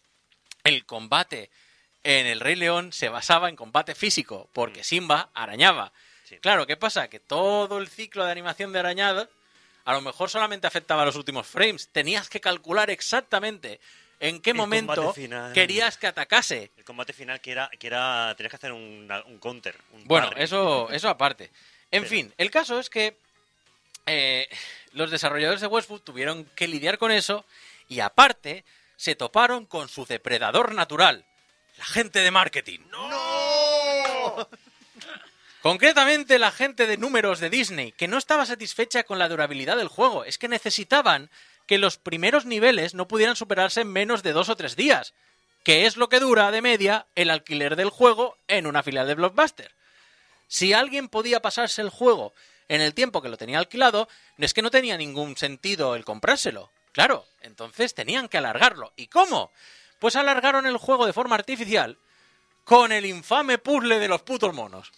el combate en el Rey León se basaba en combate físico, porque Simba arañaba. Sí. Claro, ¿qué pasa? Que todo el ciclo de animación de arañada a lo mejor solamente afectaba a los últimos frames. Tenías que calcular exactamente en qué El momento final. querías que atacase. El combate final que era, que era tenías que hacer un, un counter. Un Bueno, eso, eso aparte. En Pero- fin, el caso es que eh, los desarrolladores de Westwood tuvieron que lidiar con eso y aparte se toparon con su depredador natural, la gente de marketing. Concretamente la gente de números de Disney, que no estaba satisfecha con la durabilidad del juego. Es que necesitaban que los primeros niveles no pudieran superarse en menos de dos o tres días, que es lo que dura de media el alquiler del juego en una filial de Blockbuster. Si alguien podía pasarse el juego en el tiempo que lo tenía alquilado, es que no tenía ningún sentido el comprárselo. Claro, entonces tenían que alargarlo. ¿Y cómo? Pues alargaron el juego de forma artificial con el infame puzzle de los putos monos.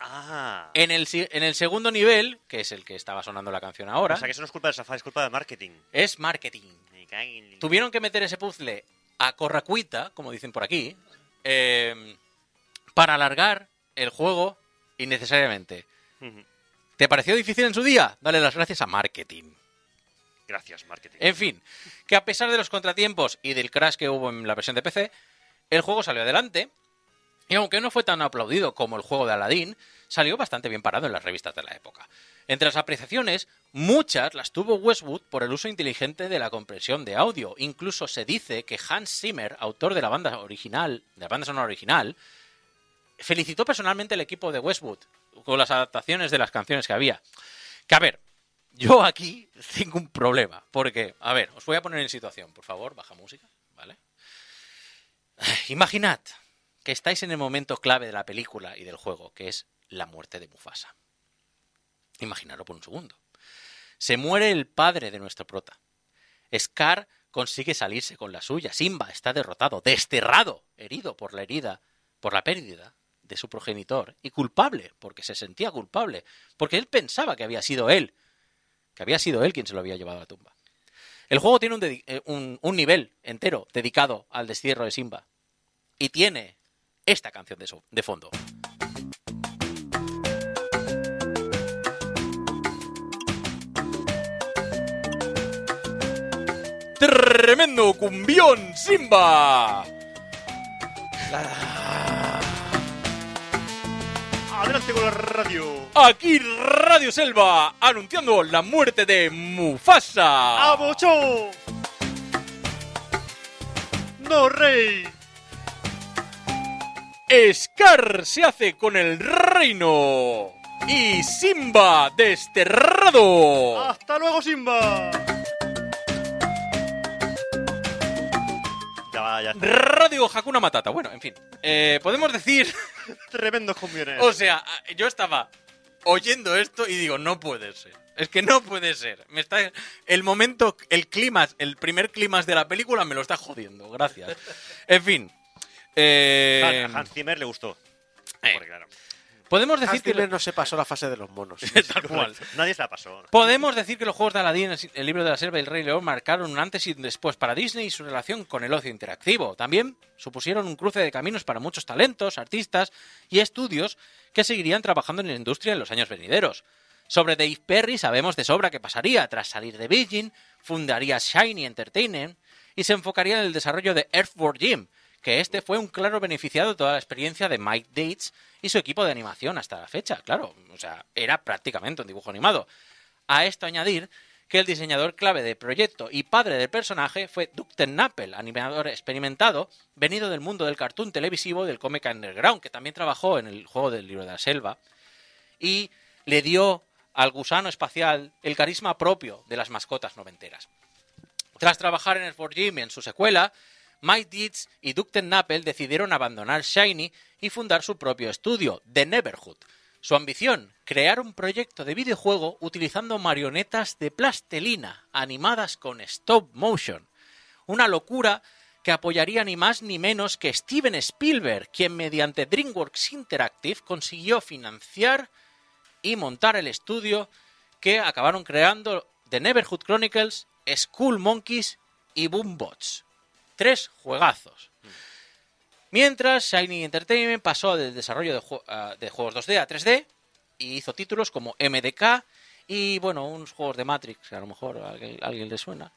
Ah. En el, si- en el segundo nivel, que es el que estaba sonando la canción ahora, O sea, que eso no es culpa de Safari, es culpa de marketing. es marketing. En- Tuvieron que meter ese puzzle a corracuita, como dicen por aquí, eh, para alargar el juego innecesariamente. ¿Te pareció difícil en su día? Dale las gracias a marketing. Gracias, marketing. En fin, que a pesar de los contratiempos y del crash que hubo en la versión de PC, el juego salió adelante. Y aunque no fue tan aplaudido como el juego de Aladdin, salió bastante bien parado en las revistas de la época. Entre las apreciaciones, muchas las tuvo Westwood por el uso inteligente de la compresión de audio. Incluso se dice que Hans Zimmer, autor de la banda original, de la banda sonora original, felicitó personalmente al equipo de Westwood con las adaptaciones de las canciones que había. Que a ver, yo aquí tengo un problema, porque, a ver, os voy a poner en situación, por favor, baja música, ¿vale? Imaginad estáis en el momento clave de la película y del juego, que es la muerte de Mufasa. Imaginadlo por un segundo. Se muere el padre de nuestro prota. Scar consigue salirse con la suya. Simba está derrotado, desterrado, herido por la herida, por la pérdida de su progenitor y culpable, porque se sentía culpable, porque él pensaba que había sido él, que había sido él quien se lo había llevado a la tumba. El juego tiene un, eh, nivel entero dedicado al destierro de Simba y tiene esta canción de, so- de fondo. ¡Tremendo cumbión, Simba! Adelante con la radio. Aquí Radio Selva anunciando la muerte de Mufasa. ¡Abocho! ¡No, rey! Scar se hace con el reino. Y Simba desterrado. ¡Hasta luego, Simba! Ya va, ya está. Radio Hakuna Matata. Bueno, en fin. eh, podemos decir. Tremendos cumbiones. O sea, yo estaba oyendo esto y digo, no puede ser. Es que no puede ser. Me está el momento, el clímax, el primer clímax de la película me lo está jodiendo. Gracias. En fin. Eh, a Hans Zimmer le gustó. eh, Porque, claro, podemos decir Hans que no se pasó la fase de los monos. tal cual. nadie se la pasó. Podemos decir que los juegos de Aladdin, el libro de la selva y el Rey León marcaron un antes y un después para Disney y su relación con el ocio interactivo. También supusieron un cruce de caminos para muchos talentos, artistas y estudios que seguirían trabajando en la industria en los años venideros. Sobre Dave Perry sabemos de sobra qué pasaría. Tras salir de Virgin, fundaría Shiny Entertainment y se enfocaría en el desarrollo de Earthworm Jim, que este fue un claro beneficiado de toda la experiencia de Mike Dates y su equipo de animación hasta la fecha. Claro, o sea, era prácticamente un dibujo animado. A esto añadir que el diseñador clave del proyecto y padre del personaje fue Dukten Nappel, animador experimentado, venido del mundo del cartoon televisivo del cómic underground, que también trabajó en el juego del libro de la selva, y le dio al gusano espacial el carisma propio de las mascotas noventeras. Tras trabajar en el 4Gym y en su secuela, Mike Deeds y Dukten Nappel decidieron abandonar Shiny y fundar su propio estudio, The Neverhood. Su ambición, crear un proyecto de videojuego utilizando marionetas de plastelina animadas con stop motion. Una locura que apoyaría ni más ni menos que Steven Spielberg, quien mediante DreamWorks Interactive consiguió financiar y montar el estudio que acabaron creando The Neverhood Chronicles, School Monkeys y Boombots. Tres juegazos. Mientras Shiny Entertainment pasó del desarrollo de, ah, de juegos 2D a 3D y hizo títulos como MDK y, bueno, unos juegos de Matrix, que a lo mejor a alguien, a alguien le suena.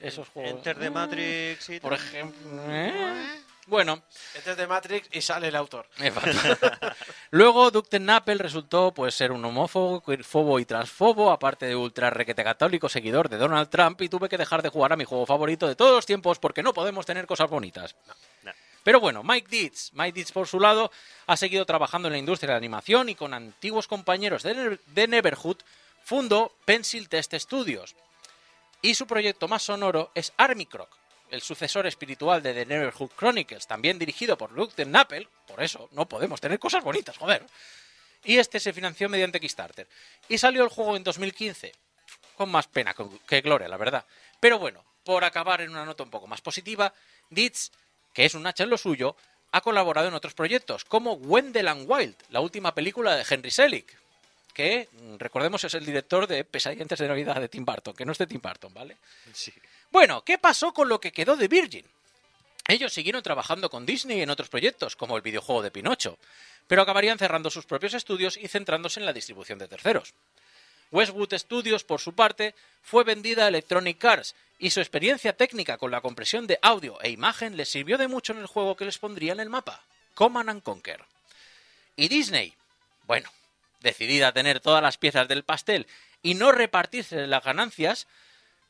Esos juegos. Enter the Matrix y Por ejemplo. ¿eh? Bueno, Este es de Matrix y sale el autor. Luego, Dukten Nappel resultó pues, ser un homófobo, queerfobo y transfobo, aparte de ultra requete católico seguidor de Donald Trump, y tuve que dejar de jugar a mi juego favorito de todos los tiempos porque no podemos tener cosas bonitas. no. Pero bueno, Mike Dietz, Mike Dietz por su lado, ha seguido trabajando en la industria de la animación y con antiguos compañeros de, Ne- de Neverhood fundó Pencil Test Studios. Y su proyecto más sonoro es Army Croc, el sucesor espiritual de The Neverhood Chronicles, también dirigido por Luke Nappel, por eso no podemos tener cosas bonitas, joder. Y este se financió mediante Kickstarter. Y salió el juego en 2015, con más pena que- gloria, la verdad. Pero bueno, por acabar en una nota un poco más positiva, Dietz, que es un hacha en lo suyo, ha colaborado en otros proyectos, como Wendell and Wild, la última película de Henry Selick, que, mm, recordemos, es el director de Pesadilla antes de Navidad de Tim Burton, que no es de Tim Burton, ¿vale? Sí. Bueno, ¿qué pasó con lo que quedó de Virgin? Ellos siguieron trabajando con Disney en otros proyectos, como el videojuego de Pinocho, pero acabarían cerrando sus propios estudios y centrándose en la distribución de terceros. Westwood Studios, por su parte, fue vendida a Electronic Arts y su experiencia técnica con la compresión de audio e imagen les sirvió de mucho en el juego que les pondría en el mapa, Command and Conquer. Y Disney, bueno, decidida a tener todas las piezas del pastel y no repartirse las ganancias,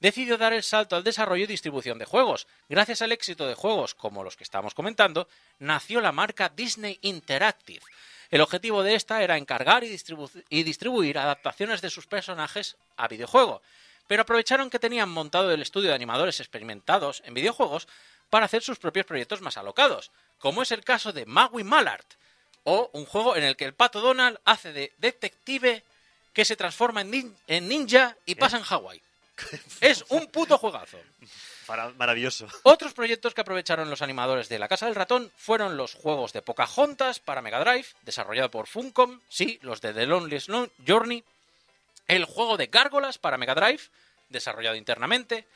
decidió dar el salto al desarrollo y distribución de juegos. Gracias al éxito de juegos como los que estamos comentando, nació la marca Disney Interactive. El objetivo de esta era encargar y, distribu- y distribuir adaptaciones de sus personajes a videojuego, pero aprovecharon que tenían montado el estudio de animadores experimentados en videojuegos para hacer sus propios proyectos más alocados, como es el caso de Maui Mallard, o un juego en el que el pato Donald hace de detective que se transforma en, nin- en ninja y pasa en Hawái. Es un puto juegazo. Maravilloso. Otros proyectos que aprovecharon los animadores de La Casa del Ratón fueron los juegos de Pocahontas para Mega Drive, desarrollado por Funcom, sí, los de The Loneliest Lo- Journey, el juego de Gárgolas para Mega Drive, desarrollado internamente,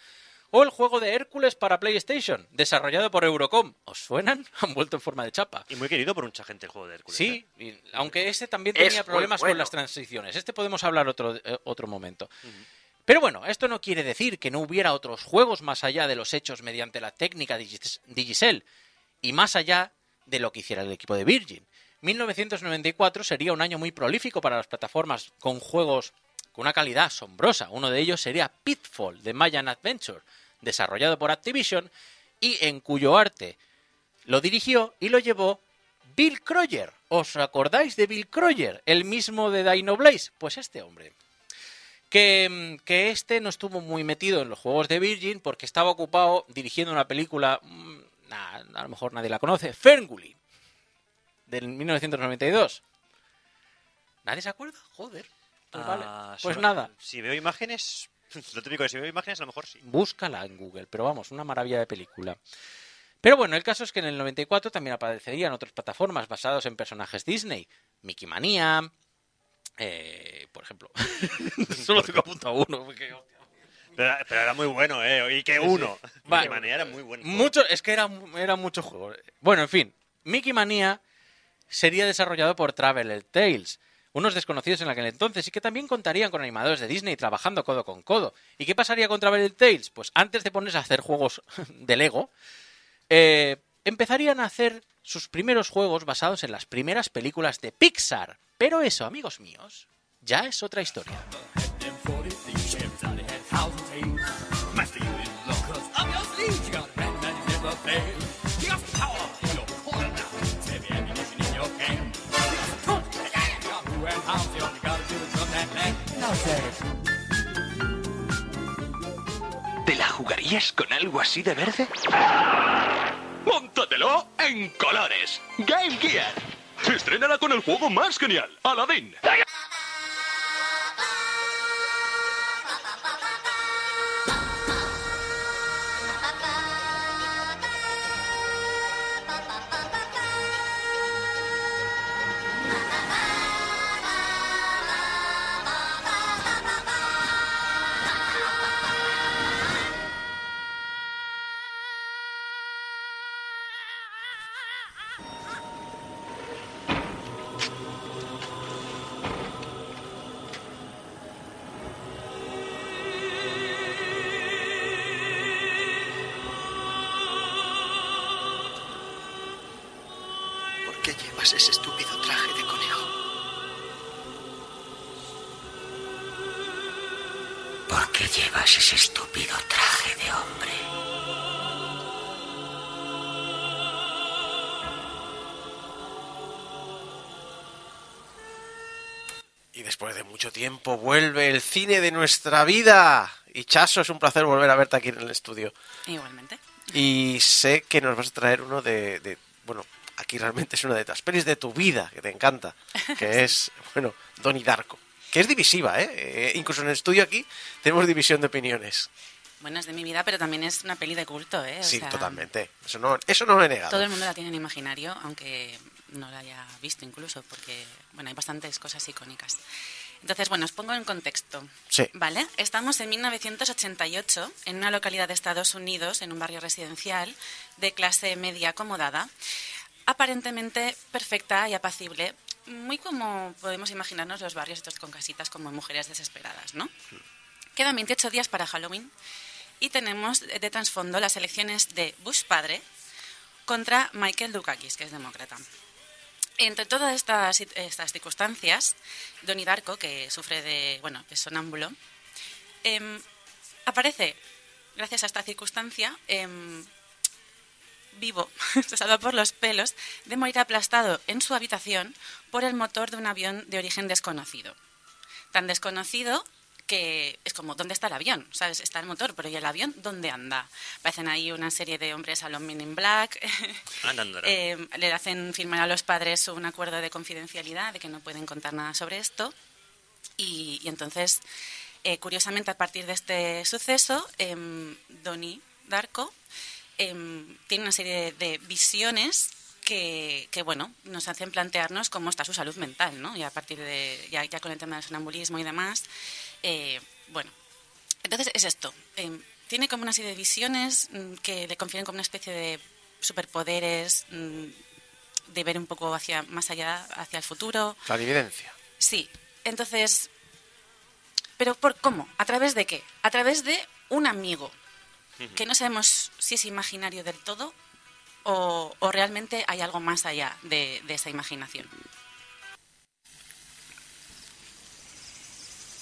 o el juego de Hércules para PlayStation, desarrollado por Eurocom. ¿Os suenan? Han vuelto en forma de chapa. Y muy querido por mucha gente el juego de Hércules. Sí, ¿eh? y- aunque este también Es tenía problemas con las transiciones. Este podemos hablar otro, eh, otro momento. Pero bueno, esto no quiere decir que no hubiera otros juegos más allá de los hechos mediante la técnica Digicel y más allá de lo que hiciera el equipo de Virgin. 1994 sería un año muy prolífico para las plataformas con juegos con una calidad asombrosa. Uno de ellos sería Pitfall de Mayan Adventure, desarrollado por Activision y en cuyo arte lo dirigió y lo llevó Bill Croyer. ¿Os acordáis de Bill Croyer? El mismo de Dino Blaze. Pues este hombre. Que, mm, que este no estuvo muy metido en los juegos de Virgin porque estaba ocupado dirigiendo una película, mm, nah, a lo mejor nadie la conoce, Ferngully, del 1992. ¿Nadie se acuerda? Joder. Pues, vale. Ah, pues si- nada, Si veo imágenes, lo típico de si veo imágenes, a lo mejor sí. búscala en Google, pero vamos, una maravilla de película. Pero bueno, el caso es que en el 94 también aparecerían otras plataformas basadas en personajes Disney. Mickey Manía, eh, por ejemplo. Solo tengo apuntado uno. porque, hostia. Pero, pero era muy bueno, ¿eh? Y que uno. Vale. De manera era muy bueno. Mucho, es que era, era mucho juego. Bueno, en fin, Mickey Manía sería desarrollado por Traveler Tales, unos desconocidos en aquel entonces y que también contarían con animadores de Disney trabajando codo con codo. ¿Y qué pasaría con Traveler Tales? Pues antes de ponerse a hacer juegos de Lego, eh, empezarían a hacer sus primeros juegos basados en las primeras películas de Pixar. Pero eso, amigos míos, ya es otra historia. ¿Te la jugarías con algo así de verde? ¡Móntatelo en colores! Game Gear. Estrénala con el juego más genial, Aladdin. Llevas ese estúpido traje de conejo? ¿Por qué llevas ese estúpido traje de hombre? Y después de mucho tiempo vuelve el cine de nuestra vida. Y Chaso, es un placer volver a verte aquí en el estudio. Igualmente. Y sé que nos vas a traer uno de, de- bueno, aquí realmente es una de las pelis de tu vida, que te encanta, que es, bueno, Donnie Darko. Que es divisiva, ¿eh? Eh, Incluso en el estudio aquí tenemos división de opiniones. Bueno, es de mi vida, pero también es una peli de culto, ¿eh? O Sí, sea, totalmente. Eso no, eso no lo he negado. Todo el mundo la tiene en imaginario, aunque no la haya visto incluso, porque, bueno, hay bastantes cosas icónicas. Entonces, bueno, os pongo en contexto. Sí. ¿Vale? Estamos en 1988, en una localidad de Estados Unidos, en un barrio residencial de clase media acomodada, aparentemente perfecta y apacible, muy como podemos imaginarnos los barrios estos con casitas como mujeres desesperadas, ¿no? Quedan 28 días para Halloween y tenemos de trasfondo las elecciones de Bush padre contra Michael Dukakis, que es demócrata. Entre todas estas, estas circunstancias, Donnie Darko, que sufre de, bueno, es sonámbulo, em, aparece, gracias a esta circunstancia, em, vivo, se salva por los pelos, de morir aplastado en su habitación por el motor de un avión de origen desconocido. Tan desconocido que es como, ¿dónde está el avión? ¿Sabes? Está el motor, pero ¿y el avión dónde anda? Aparecen ahí una serie de hombres a los Men in Black. Eh, le hacen firmar a los padres un acuerdo de confidencialidad, de que no pueden contar nada sobre esto. Y, y entonces, eh, curiosamente, a partir de este suceso, em, Donnie Darko em, tiene una serie de, de visiones que, que, bueno, nos hacen plantearnos cómo está su salud mental, ¿no? Y a partir de, ya, ya con el tema del sonambulismo y demás, eh, bueno, entonces es esto. em, tiene como una serie de visiones mm, que le confieren como una especie de superpoderes, mm, de ver un poco hacia más allá, hacia el futuro. Clarividencia. Sí. Entonces, ¿pero por cómo? ¿A través de qué? A través de un amigo, que no sabemos si es imaginario del todo o, o realmente hay algo más allá de, de esa imaginación.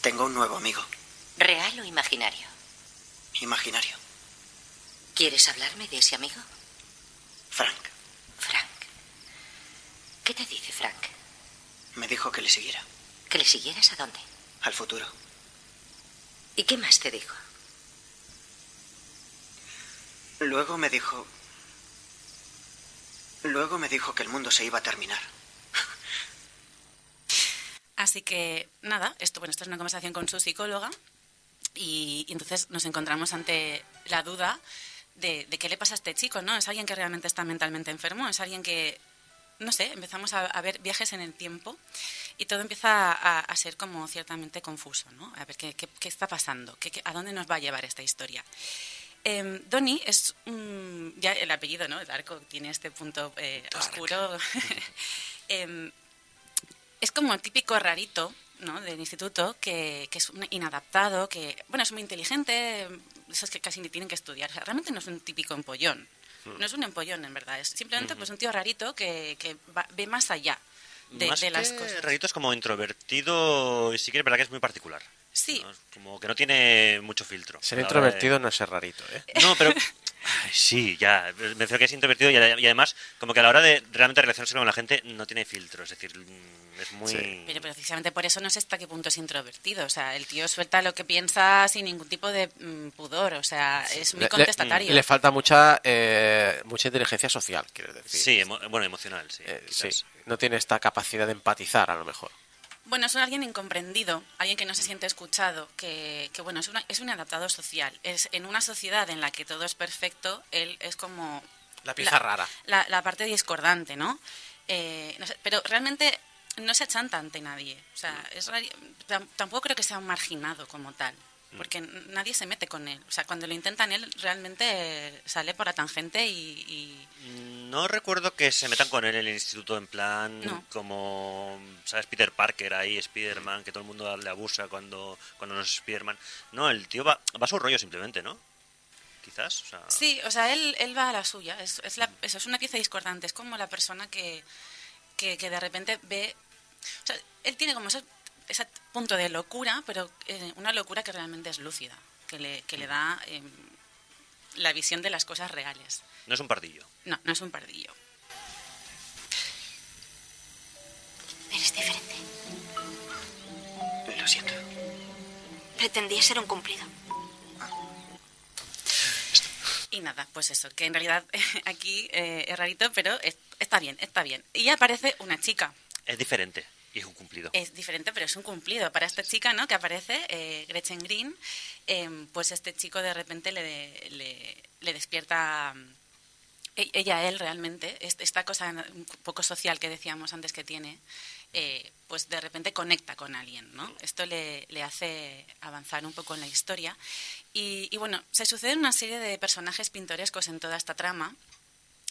Tengo un nuevo amigo, ¿Real o imaginario? imaginario, ¿Quieres hablarme de ese amigo? Frank. Frank. ¿Qué te dice Frank? Me dijo que le siguiera, ¿Que le siguieras a dónde? al futuro. ¿Y qué más te dijo? Luego me dijo... Luego me dijo que el mundo se iba a terminar. Así que nada, esto, bueno, esto es una conversación con su psicóloga y, entonces nos encontramos ante la duda de, de qué le pasa a este chico, ¿no? ¿Es alguien que realmente está mentalmente enfermo? ¿Es alguien que, no sé, empezamos a, a ver viajes en el tiempo y todo empieza a, ser como ciertamente confuso, ¿no? A ver qué, qué- qué está pasando, ¿Qué- qué- a dónde nos va a llevar esta historia. Em, Donnie es un- ya el apellido, ¿no? El arco tiene este punto eh, oscuro. Em, es como el típico rarito ¿no? del instituto que, que es un inadaptado, que bueno es muy inteligente, esos que casi ni tienen que estudiar. O sea, realmente no es un típico empollón. No es un empollón, en verdad. Es simplemente pues un tío rarito que, que va- ve más allá de, Más de las que cosas. rarito es como introvertido y sí que es verdad que es muy particular. Sí. Como que no tiene mucho filtro. Ser de- introvertido no es ser rarito, ¿eh? No, pero... Sí, ya. Me refiero que es introvertido y, y además como que a la hora de realmente relacionarse con la gente no tiene filtro. Es decir, mm, es muy... Pero precisamente por eso no sé hasta qué punto es introvertido. O sea, el tío suelta lo que piensa sin ningún tipo de mm, pudor. O sea, es muy Le- le- contestatario. Le, falta mucha eh, mucha inteligencia social, quiero decir. Sí, emo- bueno, emocional, sí. Eh, sí, no tiene esta capacidad de empatizar, a lo mejor. Bueno, es un alguien incomprendido, alguien que no se siente escuchado, que, que, bueno, es, una- es un adaptado social. Es en una sociedad en la que todo es perfecto, él es como... La pieza rara. La, la parte discordante, ¿no? Eh, no sé, pero realmente no se achanta ante nadie. O sea, es tampoco creo que sea un marginado como tal, porque nadie se mete con él. O sea, cuando lo intentan, él realmente sale por la tangente y... y- No recuerdo que se metan con él en el instituto en plan No. como, ¿sabes? Peter Parker ahí, Spider-Man, que todo el mundo le abusa cuando, cuando no es Spider-Man. No, el tío va, va a su rollo simplemente, ¿no? Quizás, o sea... Sí, o sea, él, él va a la suya. Es, es, la- eso, es una pieza discordante. Es como la persona que, que, que de repente ve... O sea, él tiene como ese punto de locura, pero eh, una locura que realmente es lúcida, que le, que le da eh, la visión de las cosas reales. No es un pardillo. No, no es un pardillo. Eres diferente. Lo siento. Pretendía ser un cumplido. Y nada, pues eso, que en realidad aquí eh, es rarito, pero es- está bien, está bien. Y aparece una chica. Es diferente y es un cumplido. Es diferente, pero es un cumplido. Para esta chica, ¿no? Que aparece, eh, Gretchen Green, eh, pues este chico de repente le, le, le despierta mm, e- ella él realmente, est- esta cosa un poco social que decíamos antes que tiene, eh, pues de repente conecta con alguien, ¿no? Esto le, le hace avanzar un poco en la historia. Y, y bueno, se suceden una serie de personajes pintorescos en toda esta trama.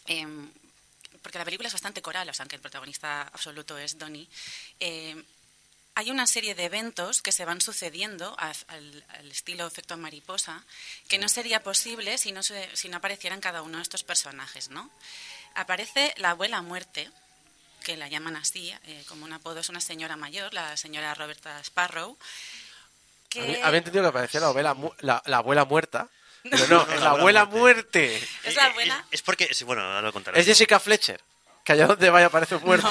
em, porque la película es bastante coral, o sea, aunque el protagonista absoluto es Donnie, eh, hay una serie de eventos que se van sucediendo a- al, al estilo efecto mariposa que no sería posible si no, se- si no aparecieran cada uno de estos personajes, ¿no? Aparece la abuela muerte, que la llaman así, eh, como un apodo, es una señora mayor, la señora Roberta Sparrow, que... Había, entendido que parecía la abuela, la, la abuela muerta. Pero no, es la abuela muerte. Es la abuela... Es porque, sí, bueno, ahora lo contaré. Es Jessica Fletcher. Que allá donde vaya parece muerta.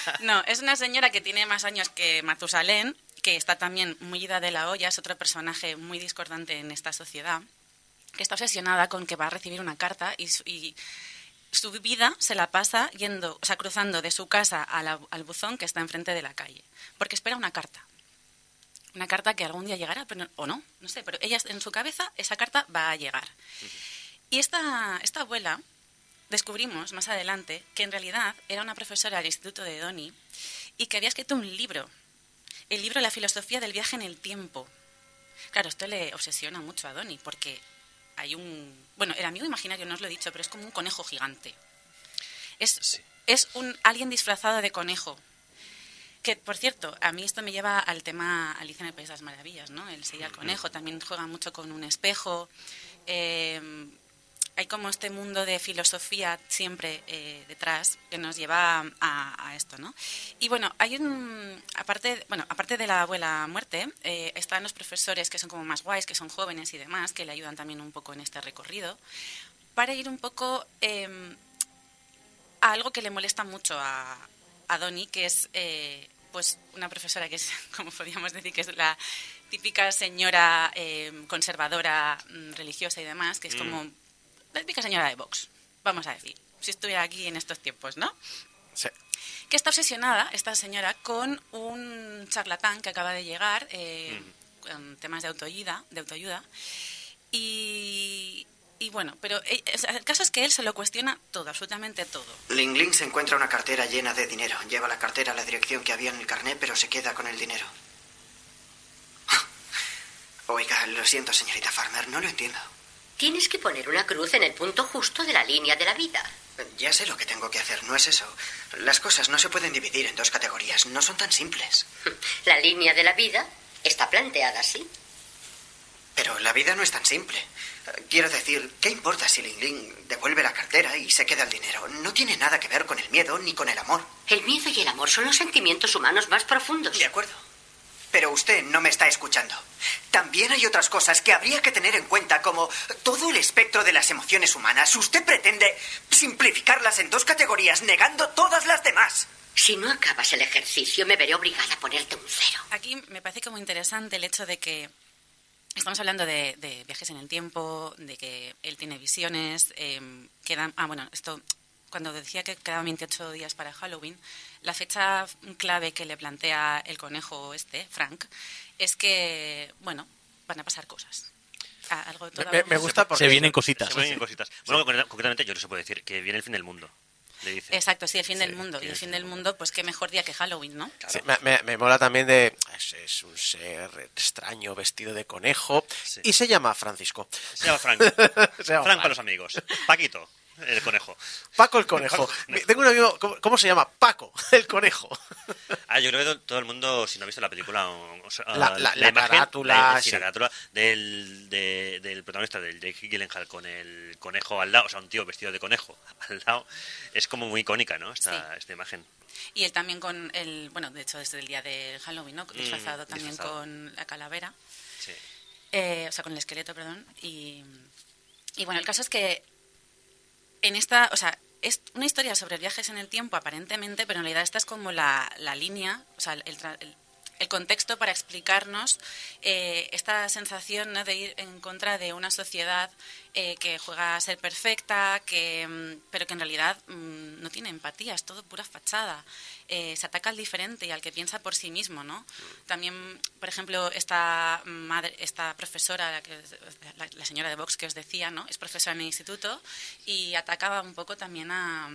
No, es una señora que tiene más años que Matusalén, que está también muy ida de la olla, es otro personaje muy discordante en esta sociedad, que está obsesionada con que va a recibir una carta y su, y su vida se la pasa yendo, o sea, cruzando de su casa a la- al buzón que está enfrente de la calle, porque espera una carta. Una carta que algún día llegará, pero, o no, no sé, pero ella en su cabeza esa carta va a llegar. Y esta, esta abuela descubrimos más adelante que en realidad era una profesora del Instituto de Donny y que había escrito un libro, el libro La filosofía del viaje en el tiempo. Claro, esto le obsesiona mucho a Donny porque hay un... Bueno, el amigo imaginario no os lo he dicho, pero es como un conejo gigante. Es, es un alguien disfrazado de conejo. Que, por cierto, a mí esto me lleva al tema Alicia en el País de las Maravillas, ¿no? El seguir al conejo. También juega mucho con un espejo. Eh, hay como este mundo de filosofía siempre eh, detrás que nos lleva a, esto, ¿no? Y bueno, hay un aparte, bueno, aparte de la abuela muerte, eh, están los profesores que son como más guays, que son jóvenes y demás, que le ayudan también un poco en este recorrido, para ir un poco eh, a algo que le molesta mucho a, a Donny, que es eh, pues una profesora que es, como podríamos decir, que es la típica señora eh, conservadora, mm, religiosa y demás, que es Mm. como la típica señora de Vox, vamos a decir, si estuviera aquí en estos tiempos, ¿no? Sí. Que está obsesionada, esta señora, con un charlatán que acaba de llegar, eh, con temas de autoayuda, de autoayuda. Y, y bueno, pero eh, el caso es que él se lo cuestiona todo, absolutamente todo. Ling Ling se encuentra una cartera llena de dinero. Lleva la cartera a la dirección que había en el carné, pero se queda con el dinero. Oiga, lo siento, señorita Farmer, no lo entiendo. Tienes que poner una cruz en el punto justo de la línea de la vida. Ya sé lo que tengo que hacer, no es eso. Las cosas no se pueden dividir en dos categorías, no son tan simples. La línea de la vida está planteada así. Pero la vida no es tan simple. Quiero decir, ¿qué importa si Ling Ling devuelve la cartera y se queda el dinero? No tiene nada que ver con el miedo ni con el amor. El miedo y el amor son los sentimientos humanos más profundos. De acuerdo. Pero usted no me está escuchando. También hay otras cosas que habría que tener en cuenta, como todo el espectro de las emociones humanas. Usted pretende simplificarlas en dos categorías, negando todas las demás. Si no acabas el ejercicio, me veré obligada a ponerte un cero. Aquí me parece como interesante el hecho de que estamos hablando de, de viajes en el tiempo, de que él tiene visiones, eh, quedan... Ah, bueno, esto... Cuando decía que quedaban 28 días para Halloween, la fecha clave que le plantea el conejo este, Frank, es que, bueno, van a pasar cosas. Ah, algo Me- gusta porque- Se vienen cositas. Se vienen cositas. Bueno, concre- concretamente yo no se puede decir que viene el fin del mundo. Le. Exacto, sí, el fin del mundo. Y el fin del mundo, pues qué mejor día que Halloween, ¿no? Sí, me, me- me mola también de... Es, es un ser extraño vestido de conejo y se llama Francisco. Se llama Frank. Se llama Frank para los amigos. Paquito. El conejo. Paco el conejo. Tengo un amigo, ¿cómo, cómo se llama? Paco el conejo. Ah, yo creo que todo el mundo, si no ha visto la película, o- o sea, La- la- la imagen, carátula, la, sí, sí. la carátula del, de- del protagonista, del Jake Gyllenhaal, con el conejo al lado, o sea, un tío vestido de conejo al lado, es como muy icónica, ¿no? Esta, esta imagen. Y él también con el, bueno, de hecho desde el día del Halloween, ¿no? Disfrazado también disfrazado. con la calavera. Sí. Eh, o sea, con el esqueleto, perdón. Y, y bueno, el caso es que en esta, o sea, es una historia sobre viajes en el tiempo aparentemente, pero en realidad esta es como la, la línea, o sea, el, el- el contexto para explicarnos eh, esta sensación ¿no? de ir en contra de una sociedad eh, que juega a ser perfecta, que, mm, pero que en realidad mm, no tiene empatía, es todo pura fachada. Eh, se ataca al diferente y al que piensa por sí mismo, ¿no? También, por ejemplo, esta madre, esta profesora, la, señora de Vox que os decía, ¿no? Es profesora en el instituto y atacaba un poco también a,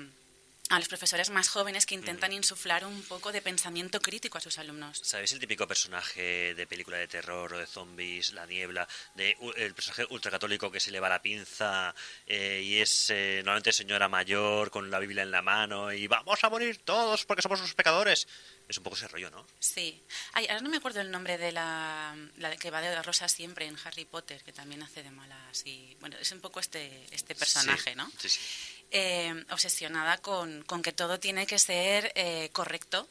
a los profesores más jóvenes que intentan insuflar un poco de pensamiento crítico a sus alumnos. ¿Sabéis el típico personaje de película de terror o de zombies, La Niebla, de el personaje ultracatólico que se le va la pinza eh, y es eh, normalmente señora mayor con la Biblia en la mano y vamos a morir todos porque somos los pecadores? Es un poco ese rollo, ¿no? Sí. Ay, ahora no me acuerdo el nombre de la, la que va de rosa siempre en Harry Potter, que también hace de malas. Y, bueno, es un poco este, este personaje, Sí, ¿no? Sí, sí. Eh, obsesionada con, con que todo tiene que ser eh, correcto.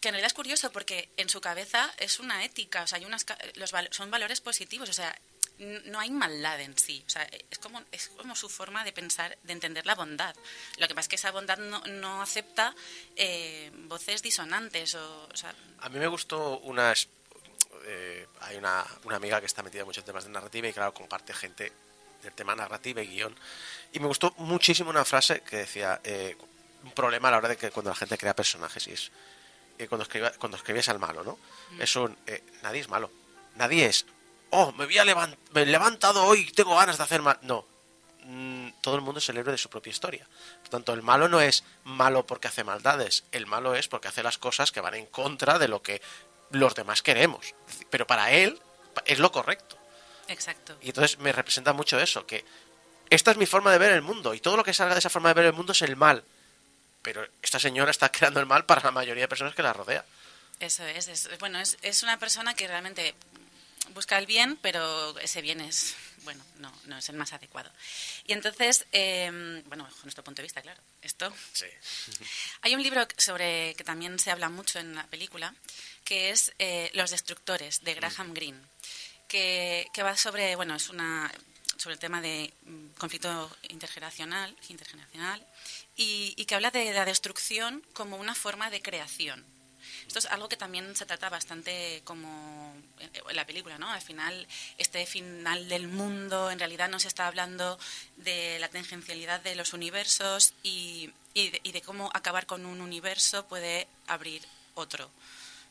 Que en realidad es curioso porque en su cabeza es una ética, o sea, hay unas, los son valores positivos, o sea, no hay maldad en sí, o sea, es como, es como su forma de pensar, de entender la bondad. Lo que pasa es que esa bondad no, no acepta eh, voces disonantes, o, o sea, A mí me gustó una... eh, hay una, una amiga que está metida en muchos temas de narrativa y claro, comparte gente del tema narrativa y guion. Y me gustó muchísimo una frase que decía, eh, un problema a la hora de que cuando la gente crea personajes y es eh, cuando, escriba, cuando escribes al malo, ¿no? Es un, eh, nadie es malo. Nadie es, oh, me, voy a levan- me he levantado hoy, tengo ganas de hacer mal. No. Mm, todo el mundo es el héroe de su propia historia. Por tanto, el malo no es malo porque hace maldades, el malo es porque hace las cosas que van en contra de lo que los demás queremos. Pero para él es lo correcto. exacto. Y entonces me representa mucho eso, que esta es mi forma de ver el mundo y todo lo que salga de esa forma de ver el mundo es el mal. Pero esta señora está creando el mal para la mayoría de personas que la rodea. Eso es, es- bueno, es, es una persona que realmente busca el bien, pero ese bien es, bueno, no, no es el más adecuado. Y entonces, eh, bueno, bajo nuestro punto de vista, claro, esto. Hay un libro sobre que también se habla mucho en la película, que es eh, Los Destructores, de Graham Greene, que, que va sobre, bueno, es una sobre el tema de mm, conflicto intergeneracional, intergeneracional y, y que habla de la destrucción como una forma de creación. Esto es algo que también se trata bastante como en la película, ¿no? Al final, este final del mundo, en realidad nos está hablando de la tangencialidad de los universos y, y, de, y de cómo acabar con un universo puede abrir otro,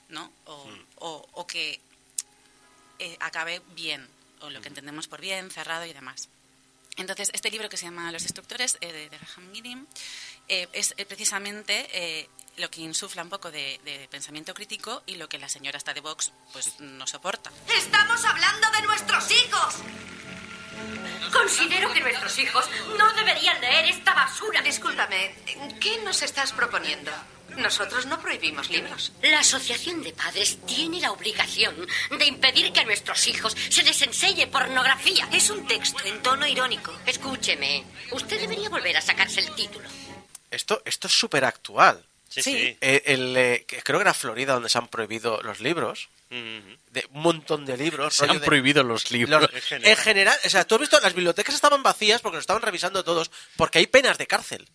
¿no? O, o- o que eh, acabe bien, o lo que entendemos por bien, cerrado y demás. Entonces, este libro que se llama Los Destructores, eh, de, de Graham Greene, eh, es eh, precisamente eh, lo que insufla un poco de, de pensamiento crítico y lo que la señora esta de Vox pues no soporta. ¡Estamos hablando de nuestros hijos! Considero que nuestros hijos no deberían leer esta basura. Discúlpame, ¿qué nos estás proponiendo? Nosotros no prohibimos libros. La Asociación de Padres tiene la obligación de impedir que a nuestros hijos se les enseñe pornografía. Es un texto en tono irónico. Escúcheme, usted debería volver a sacarse el título. Esto, esto es súper actual. Sí, sí. Eh, el, eh, que creo que era Florida donde se han prohibido los libros. De un montón de libros. Se han de- prohibido los libros. Los- en general, o sea, tú has visto, las bibliotecas estaban vacías porque lo estaban revisando todos, porque hay penas de cárcel.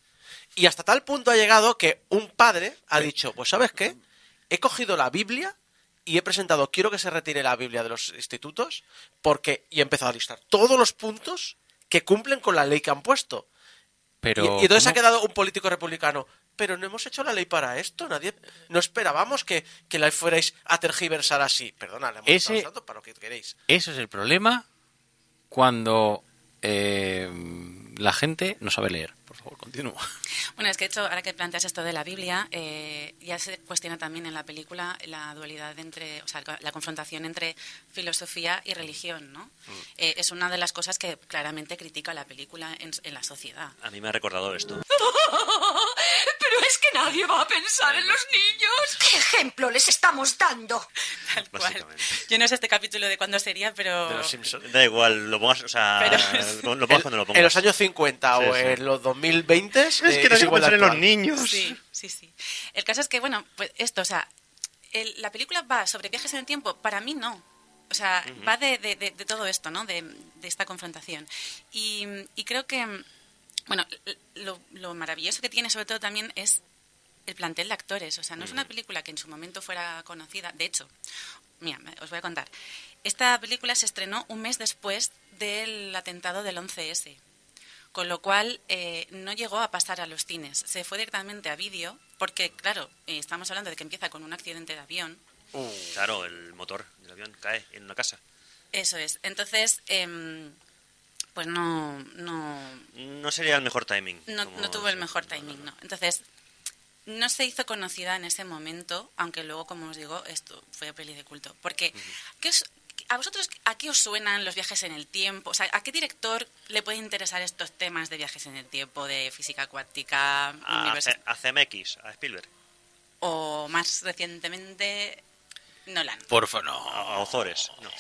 Y hasta tal punto ha llegado que un padre ha dicho, pues ¿sabes qué? He cogido la Biblia y he presentado, quiero que se retire la Biblia de los institutos, porque, y he empezado a listar todos los puntos que cumplen con la ley que han puesto. Pero, y, y entonces ha quedado un político republicano. Pero no hemos hecho la ley para esto, nadie. No esperábamos que, que la fuerais a tergiversar así. Perdona, la hemos usando para lo que queréis. Eso es el problema cuando eh, la gente no sabe leer. Favor, continúa. Bueno, es que de hecho, ahora que planteas esto de la Biblia, eh, ya se cuestiona también en la película la dualidad entre, o sea, la confrontación entre filosofía y religión, ¿no? Eh, es una de las cosas que claramente critica la película en, en la sociedad. A mí me ha recordado esto. Pero es que nadie va a pensar en los niños. ¿Qué ejemplo les estamos dando? Básicamente. Yo no sé este capítulo de cuándo sería, pero... De los Simpsons. Da igual, lo pongas, o sea, Pero- lo pongas cuando lo pongas. En los años 50 o Sí, sí. en los 2020 Es que no que pensar en los niños. Sí, sí, sí. El caso es que, bueno, pues esto, o sea, el- la película va sobre viajes en el tiempo, para mí no. O sea, Ujú. va de, de- de- de todo esto, ¿no? De, de esta confrontación. Y, y creo que, bueno, lo, lo maravilloso que tiene sobre todo también es el plantel de actores. O sea, no es una película que en su momento fuera conocida. De hecho, mira, os voy a contar. Esta película se estrenó un mes después del atentado del 11S. Con lo cual eh, no llegó a pasar a los cines. Se fue directamente a vídeo, porque, claro, eh, estamos hablando de que empieza con un accidente de avión. Claro, el motor del avión cae en una casa. Eso es. Entonces, em, pues no, no, No sería el mejor timing. no, como- no tuvo el mejor timing, ¿no? Entonces, no se hizo conocida en ese momento, aunque luego, como os digo, esto fue peli de culto. Porque, ¿qué os- ¿a vosotros a qué os suenan los viajes en el tiempo? O sea, ¿a qué director le puede interesar estos temas de viajes en el tiempo, de física cuántica, A, a CMX, a Spielberg. o más recientemente Nolan? Porfa, no. A, Ozores. No.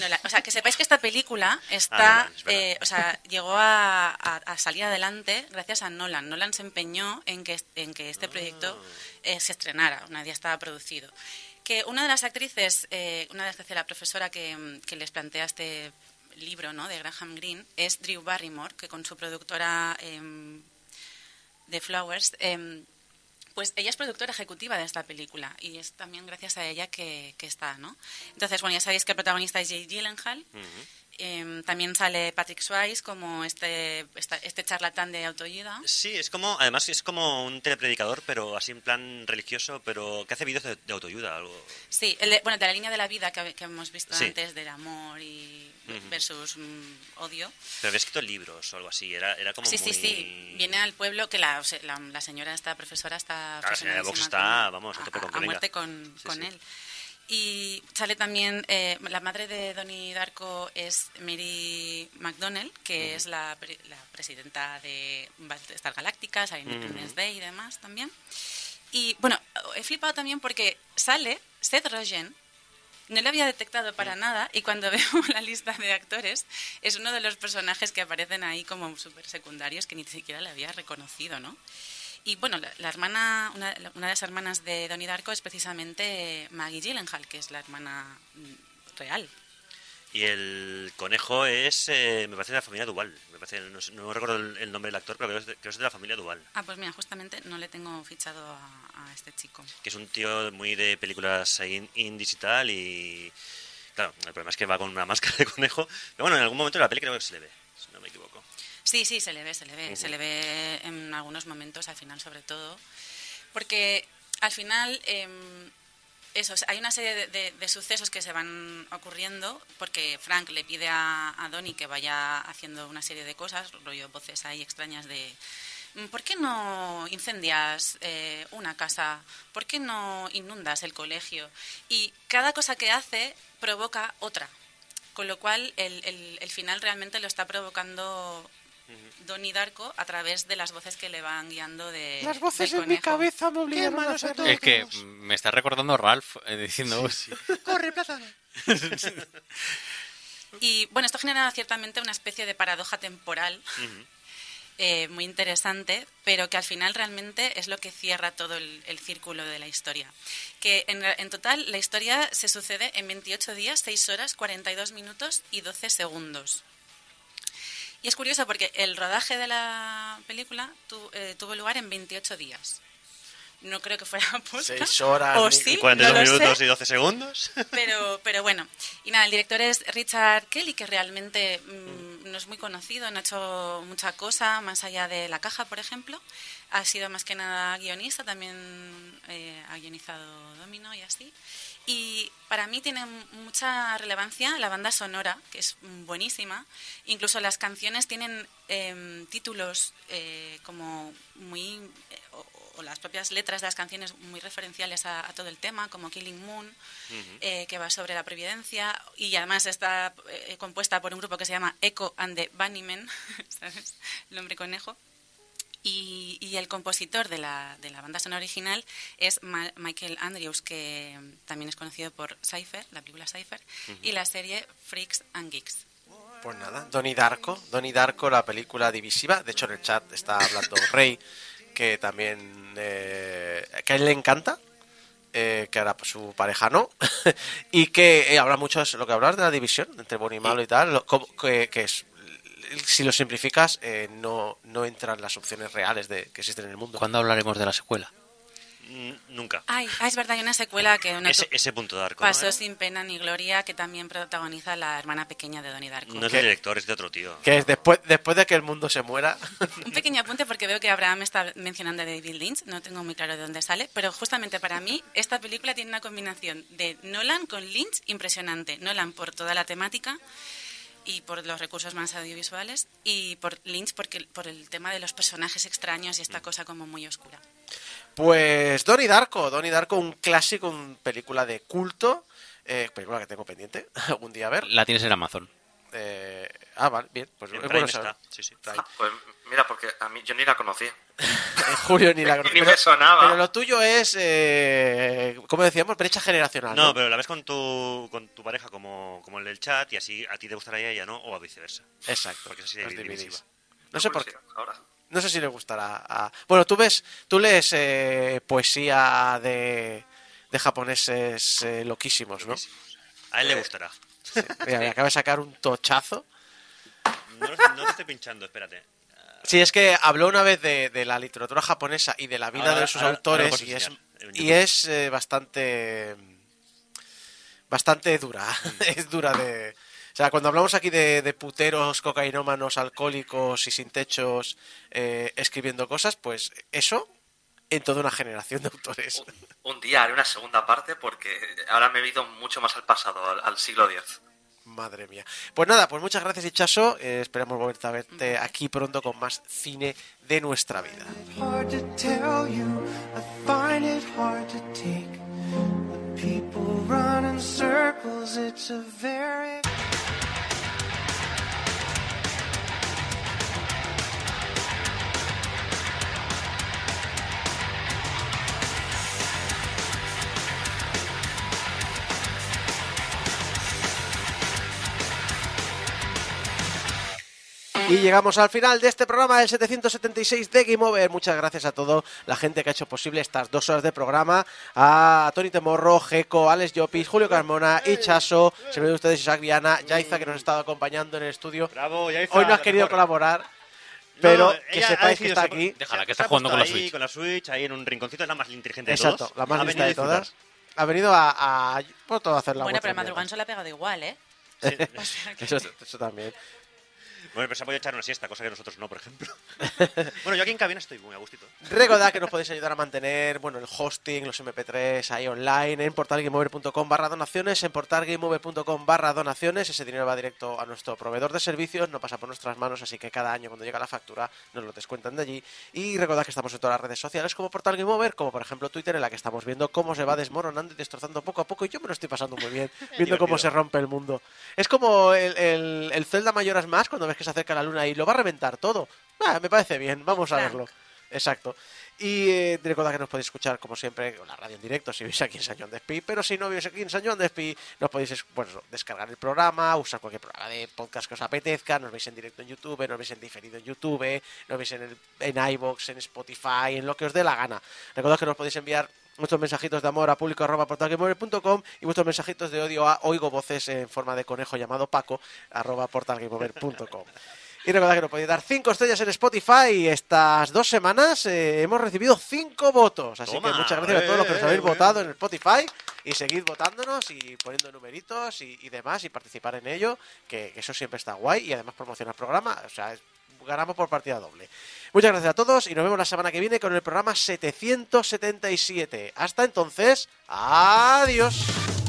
Nolan. O sea, que sepáis que esta película Ah, está, Nolan, es verdad. eh, o sea, llegó a, a- a salir adelante gracias a Nolan. Nolan se empeñó en que, en que este proyecto eh, se estrenara, una día estaba producido. Que una de las actrices, eh, una de las la profesora que, que les plantea este libro, ¿no? De Graham Greene, es Drew Barrymore, que con su productora de Flowers, em, pues ella es productora ejecutiva de esta película y es también gracias a ella que, que está, ¿no? Entonces, bueno, ya sabéis que el protagonista es Jake Gyllenhaal. Em, también sale Patrick Swayze como este, esta- este charlatán de autoayuda. Sí, es como, además es como un telepredicador, pero así en plan religioso, pero que hace vídeos de, de autoayuda, algo. Sí, el de- bueno, de la línea de la vida que, que hemos visto Sí. antes, del amor y versus mm, odio. Pero había escrito libros o algo así, era, era como Sí, muy... sí, sí. Viene al pueblo que la, la, la señora, esta profesora, está Claro, la señora de Vox está, vamos, a a, a muerte con, Sí, con sí. él. Y sale también, eh, la madre de Donnie Darko es Mary McDonnell, que es la, la presidenta de Battlestar Galactica, sale en. Independence Day y demás también. Y bueno, he flipado también porque sale Seth Rogen, no le había detectado para nada y cuando veo la lista de actores es uno de los personajes que aparecen ahí como súper secundarios que ni siquiera le había reconocido, ¿no? Y bueno, la, la hermana, una, una de las hermanas de Donnie Darko es precisamente Maggie Gyllenhaal, que es la hermana mm, real. Y el conejo es, eh, me parece de la familia Duval. Me parece, no, no recuerdo el, el nombre del actor, pero creo, que es de- la familia Duval. Ah, pues mira, justamente no le tengo fichado a, a este chico. Que es un tío muy de películas ahí indies y tal. Y claro, el problema es que va con una máscara de conejo. Pero bueno, en algún momento de la peli creo que se le ve, Sí, sí, se le ve, se le ve. Se le ve en algunos momentos, al final sobre todo. Porque al final, em, eso, hay una serie de, de- de sucesos que se van ocurriendo porque Frank le pide a, a Donnie que vaya haciendo una serie de cosas, rollo voces ahí extrañas de... "Mm, ¿Por qué no incendias eh, una casa? ¿Por qué no inundas el colegio? Y cada cosa que hace provoca otra. Con lo cual, el, el- el final realmente lo está provocando Donnie Darko a través de las voces que le van guiando de. Las voces del en mi cabeza me obligan a hacerlo. Es que me está recordando Ralph eh, diciendo... Corre, plátano. Y bueno, esto genera ciertamente una especie de paradoja temporal eh, muy interesante, pero que al final realmente es lo que cierra todo el, el círculo de la historia. Que en, en total la historia se sucede en 28 días, 6 horas, 42 minutos y 12 segundos. Y es curioso porque el rodaje de la película tu- eh, tuvo lugar en 28 días. No creo que fuera aposta. Seis horas, O sí, 42 no lo sé. minutos y 12 segundos. Pero, pero bueno, y nada, el director es Richard Kelly, que realmente mm, no es muy conocido, no ha hecho mucha cosa más allá de La Caja, por ejemplo. Ha sido más que nada guionista, también eh, ha guionizado Domino y así. Y para mí tiene mucha relevancia la banda sonora, que es buenísima. Incluso las canciones tienen em, títulos eh, como muy... eh, o, o las propias letras de las canciones muy referenciales a, a todo el tema, como Killing Moon, eh, que va sobre la previdencia y además está eh, compuesta por un grupo que se llama Echo and the Bunnymen, ¿sabes? El hombre conejo. Y, y el compositor de la, de la banda sonora original es Ma- Michael Andrews, que mm, también es conocido por Cypher, la película Cypher, y la serie Freaks and Geeks. Pues nada, Donnie Darko, Donnie Darko, la película divisiva. De hecho, en el chat está hablando Rey, que también eh, que a él le encanta, eh, que ahora pues, su pareja no, y que eh, habla mucho de lo que hablas de la división entre bueno y malo y tal, lo- que, que es si lo simplificas, eh, no, no entran las opciones reales de que existen en el mundo. ¿Cuándo hablaremos de la secuela? Mm, Nunca. Ay, ah, es verdad, hay una secuela que no Ese, ese punto de arco. ¿no? pasó sin pena ni gloria, que también protagoniza la hermana pequeña de Donnie Darko. No es del director, es de otro tío. Que es después, después de que el mundo se muera. Un pequeño apunte porque veo que Abraham está mencionando a David Lynch, no tengo muy claro de dónde sale, pero justamente para mí esta película tiene una combinación de Nolan con Lynch impresionante. Nolan por toda la temática y por los recursos más audiovisuales y por Lynch porque, por el tema de los personajes extraños y esta cosa como muy oscura. Pues Donnie Darko, Donnie Darko, un clásico, una película de culto, eh, película que tengo pendiente algún día a ver. La tienes en Amazon. Eh, ah, vale, bien. Pues En bueno está, saber. sí, sí. Prime. Pues mira, porque a mí yo ni la conocía. Julio ni la Ni pero- me sonaba. Pero lo tuyo es, eh, como decíamos, brecha generacional. No, No, pero la ves con tu, con tu pareja como, como el del chat y así a ti te gustará y a ella no, o a viceversa. Exacto. Porque es así de divisiva. No sé por qué. Ahora. No sé si le gustará. a- Bueno, tú ves, tú lees eh, poesía de, de japoneses eh, loquísimos, ¿no? A él le gustará. Mira, me acaba de sacar un tochazo. No, no te estoy pinchando, espérate. Sí, es que habló una vez de, de la literatura japonesa y de la vida Ahora- de sus ahora- autores y es, y es eh, bastante bastante dura. es dura de... O sea, cuando hablamos aquí de, de puteros, cocainómanos, alcohólicos y sin techos eh, escribiendo cosas, pues eso en toda una generación de autores. Un día haré una segunda parte porque ahora me he ido mucho más al pasado, al, al siglo X. Madre mía. Pues nada, pues muchas gracias, Hichaso. Eh, esperamos volverte a verte aquí pronto con más cine de nuestra vida. Y llegamos al final de este programa del 776 de Game Over. Muchas gracias a toda la gente que ha hecho posible estas dos horas de programa. A Tony Temorro, Geco, Alex Llopis, Julio Carmona, Ichaso, se de ustedes Isaac Viana, Yaiza que nos ha estado acompañando en el estudio. Bravo, Yaiza, Hoy no has querido mejor. colaborar, pero No, que sepáis que está aquí. Déjala, que está jugando con la puesto ahí, Switch. Con la Switch, ahí en un rinconcito, es la más inteligente de Exacto, todos. la más lista de a disfrutar. todas. Ha venido a, a, por todo a hacer la bueno, pero vuestra Madrugán se la ha pegado igual, ¿eh? O sea que- Eso, eso también. Bueno, pero se ha podido echar una siesta, cosa que nosotros no, por ejemplo. bueno, yo aquí en cabina estoy muy a gustito. Recordad que nos podéis ayudar a mantener bueno, el hosting, los MP3 ahí online en portalgameover.com barra donaciones, en portalgameover.com barra donaciones. Ese dinero va directo a nuestro proveedor de servicios, no pasa por nuestras manos, así que cada año cuando llega la factura nos lo descuentan de allí. Y recordad que estamos en todas las redes sociales como Portal Game Over, como por ejemplo Twitter, en la que estamos viendo cómo se va desmoronando y destrozando poco a poco. Y yo me lo estoy pasando muy bien, viendo cómo se rompe el mundo. Es como el, el, el Zelda Mayoras Más cuando ves que se acerca la luna y lo va a reventar todo. Ah, me parece bien, vamos a Frank. verlo. Exacto. Y eh, recordad que nos podéis escuchar, como siempre, con la radio en directo si veis aquí en San Joan Despí. Pero si no veis aquí en San Joan Despí, nos podéis descargar el programa, usar cualquier programa de podcast que os apetezca. Nos veis en directo en YouTube, nos veis en diferido en YouTube, nos veis en, el, en iVoox, en Spotify, en lo que os dé la gana. Recordad que nos podéis enviar vuestros mensajitos de amor a público arroba portalgameover.com y vuestros mensajitos de odio a oigo voces en forma de conejo llamado Paco arroba portalgameover.com. Y recordad que nos podéis dar 5 estrellas en Spotify. Estas dos semanas eh, hemos recibido 5 votos. Así Toma, que muchas gracias a todos los que nos eh, habéis eh. votado en Spotify. Y seguid votándonos y poniendo numeritos y, y demás y participar en ello. Que, que eso siempre está guay. Y además promocionar el programa. O sea, es- ganamos por partida doble. Muchas gracias a todos y nos vemos la semana que viene con el programa 777. Hasta entonces, adiós.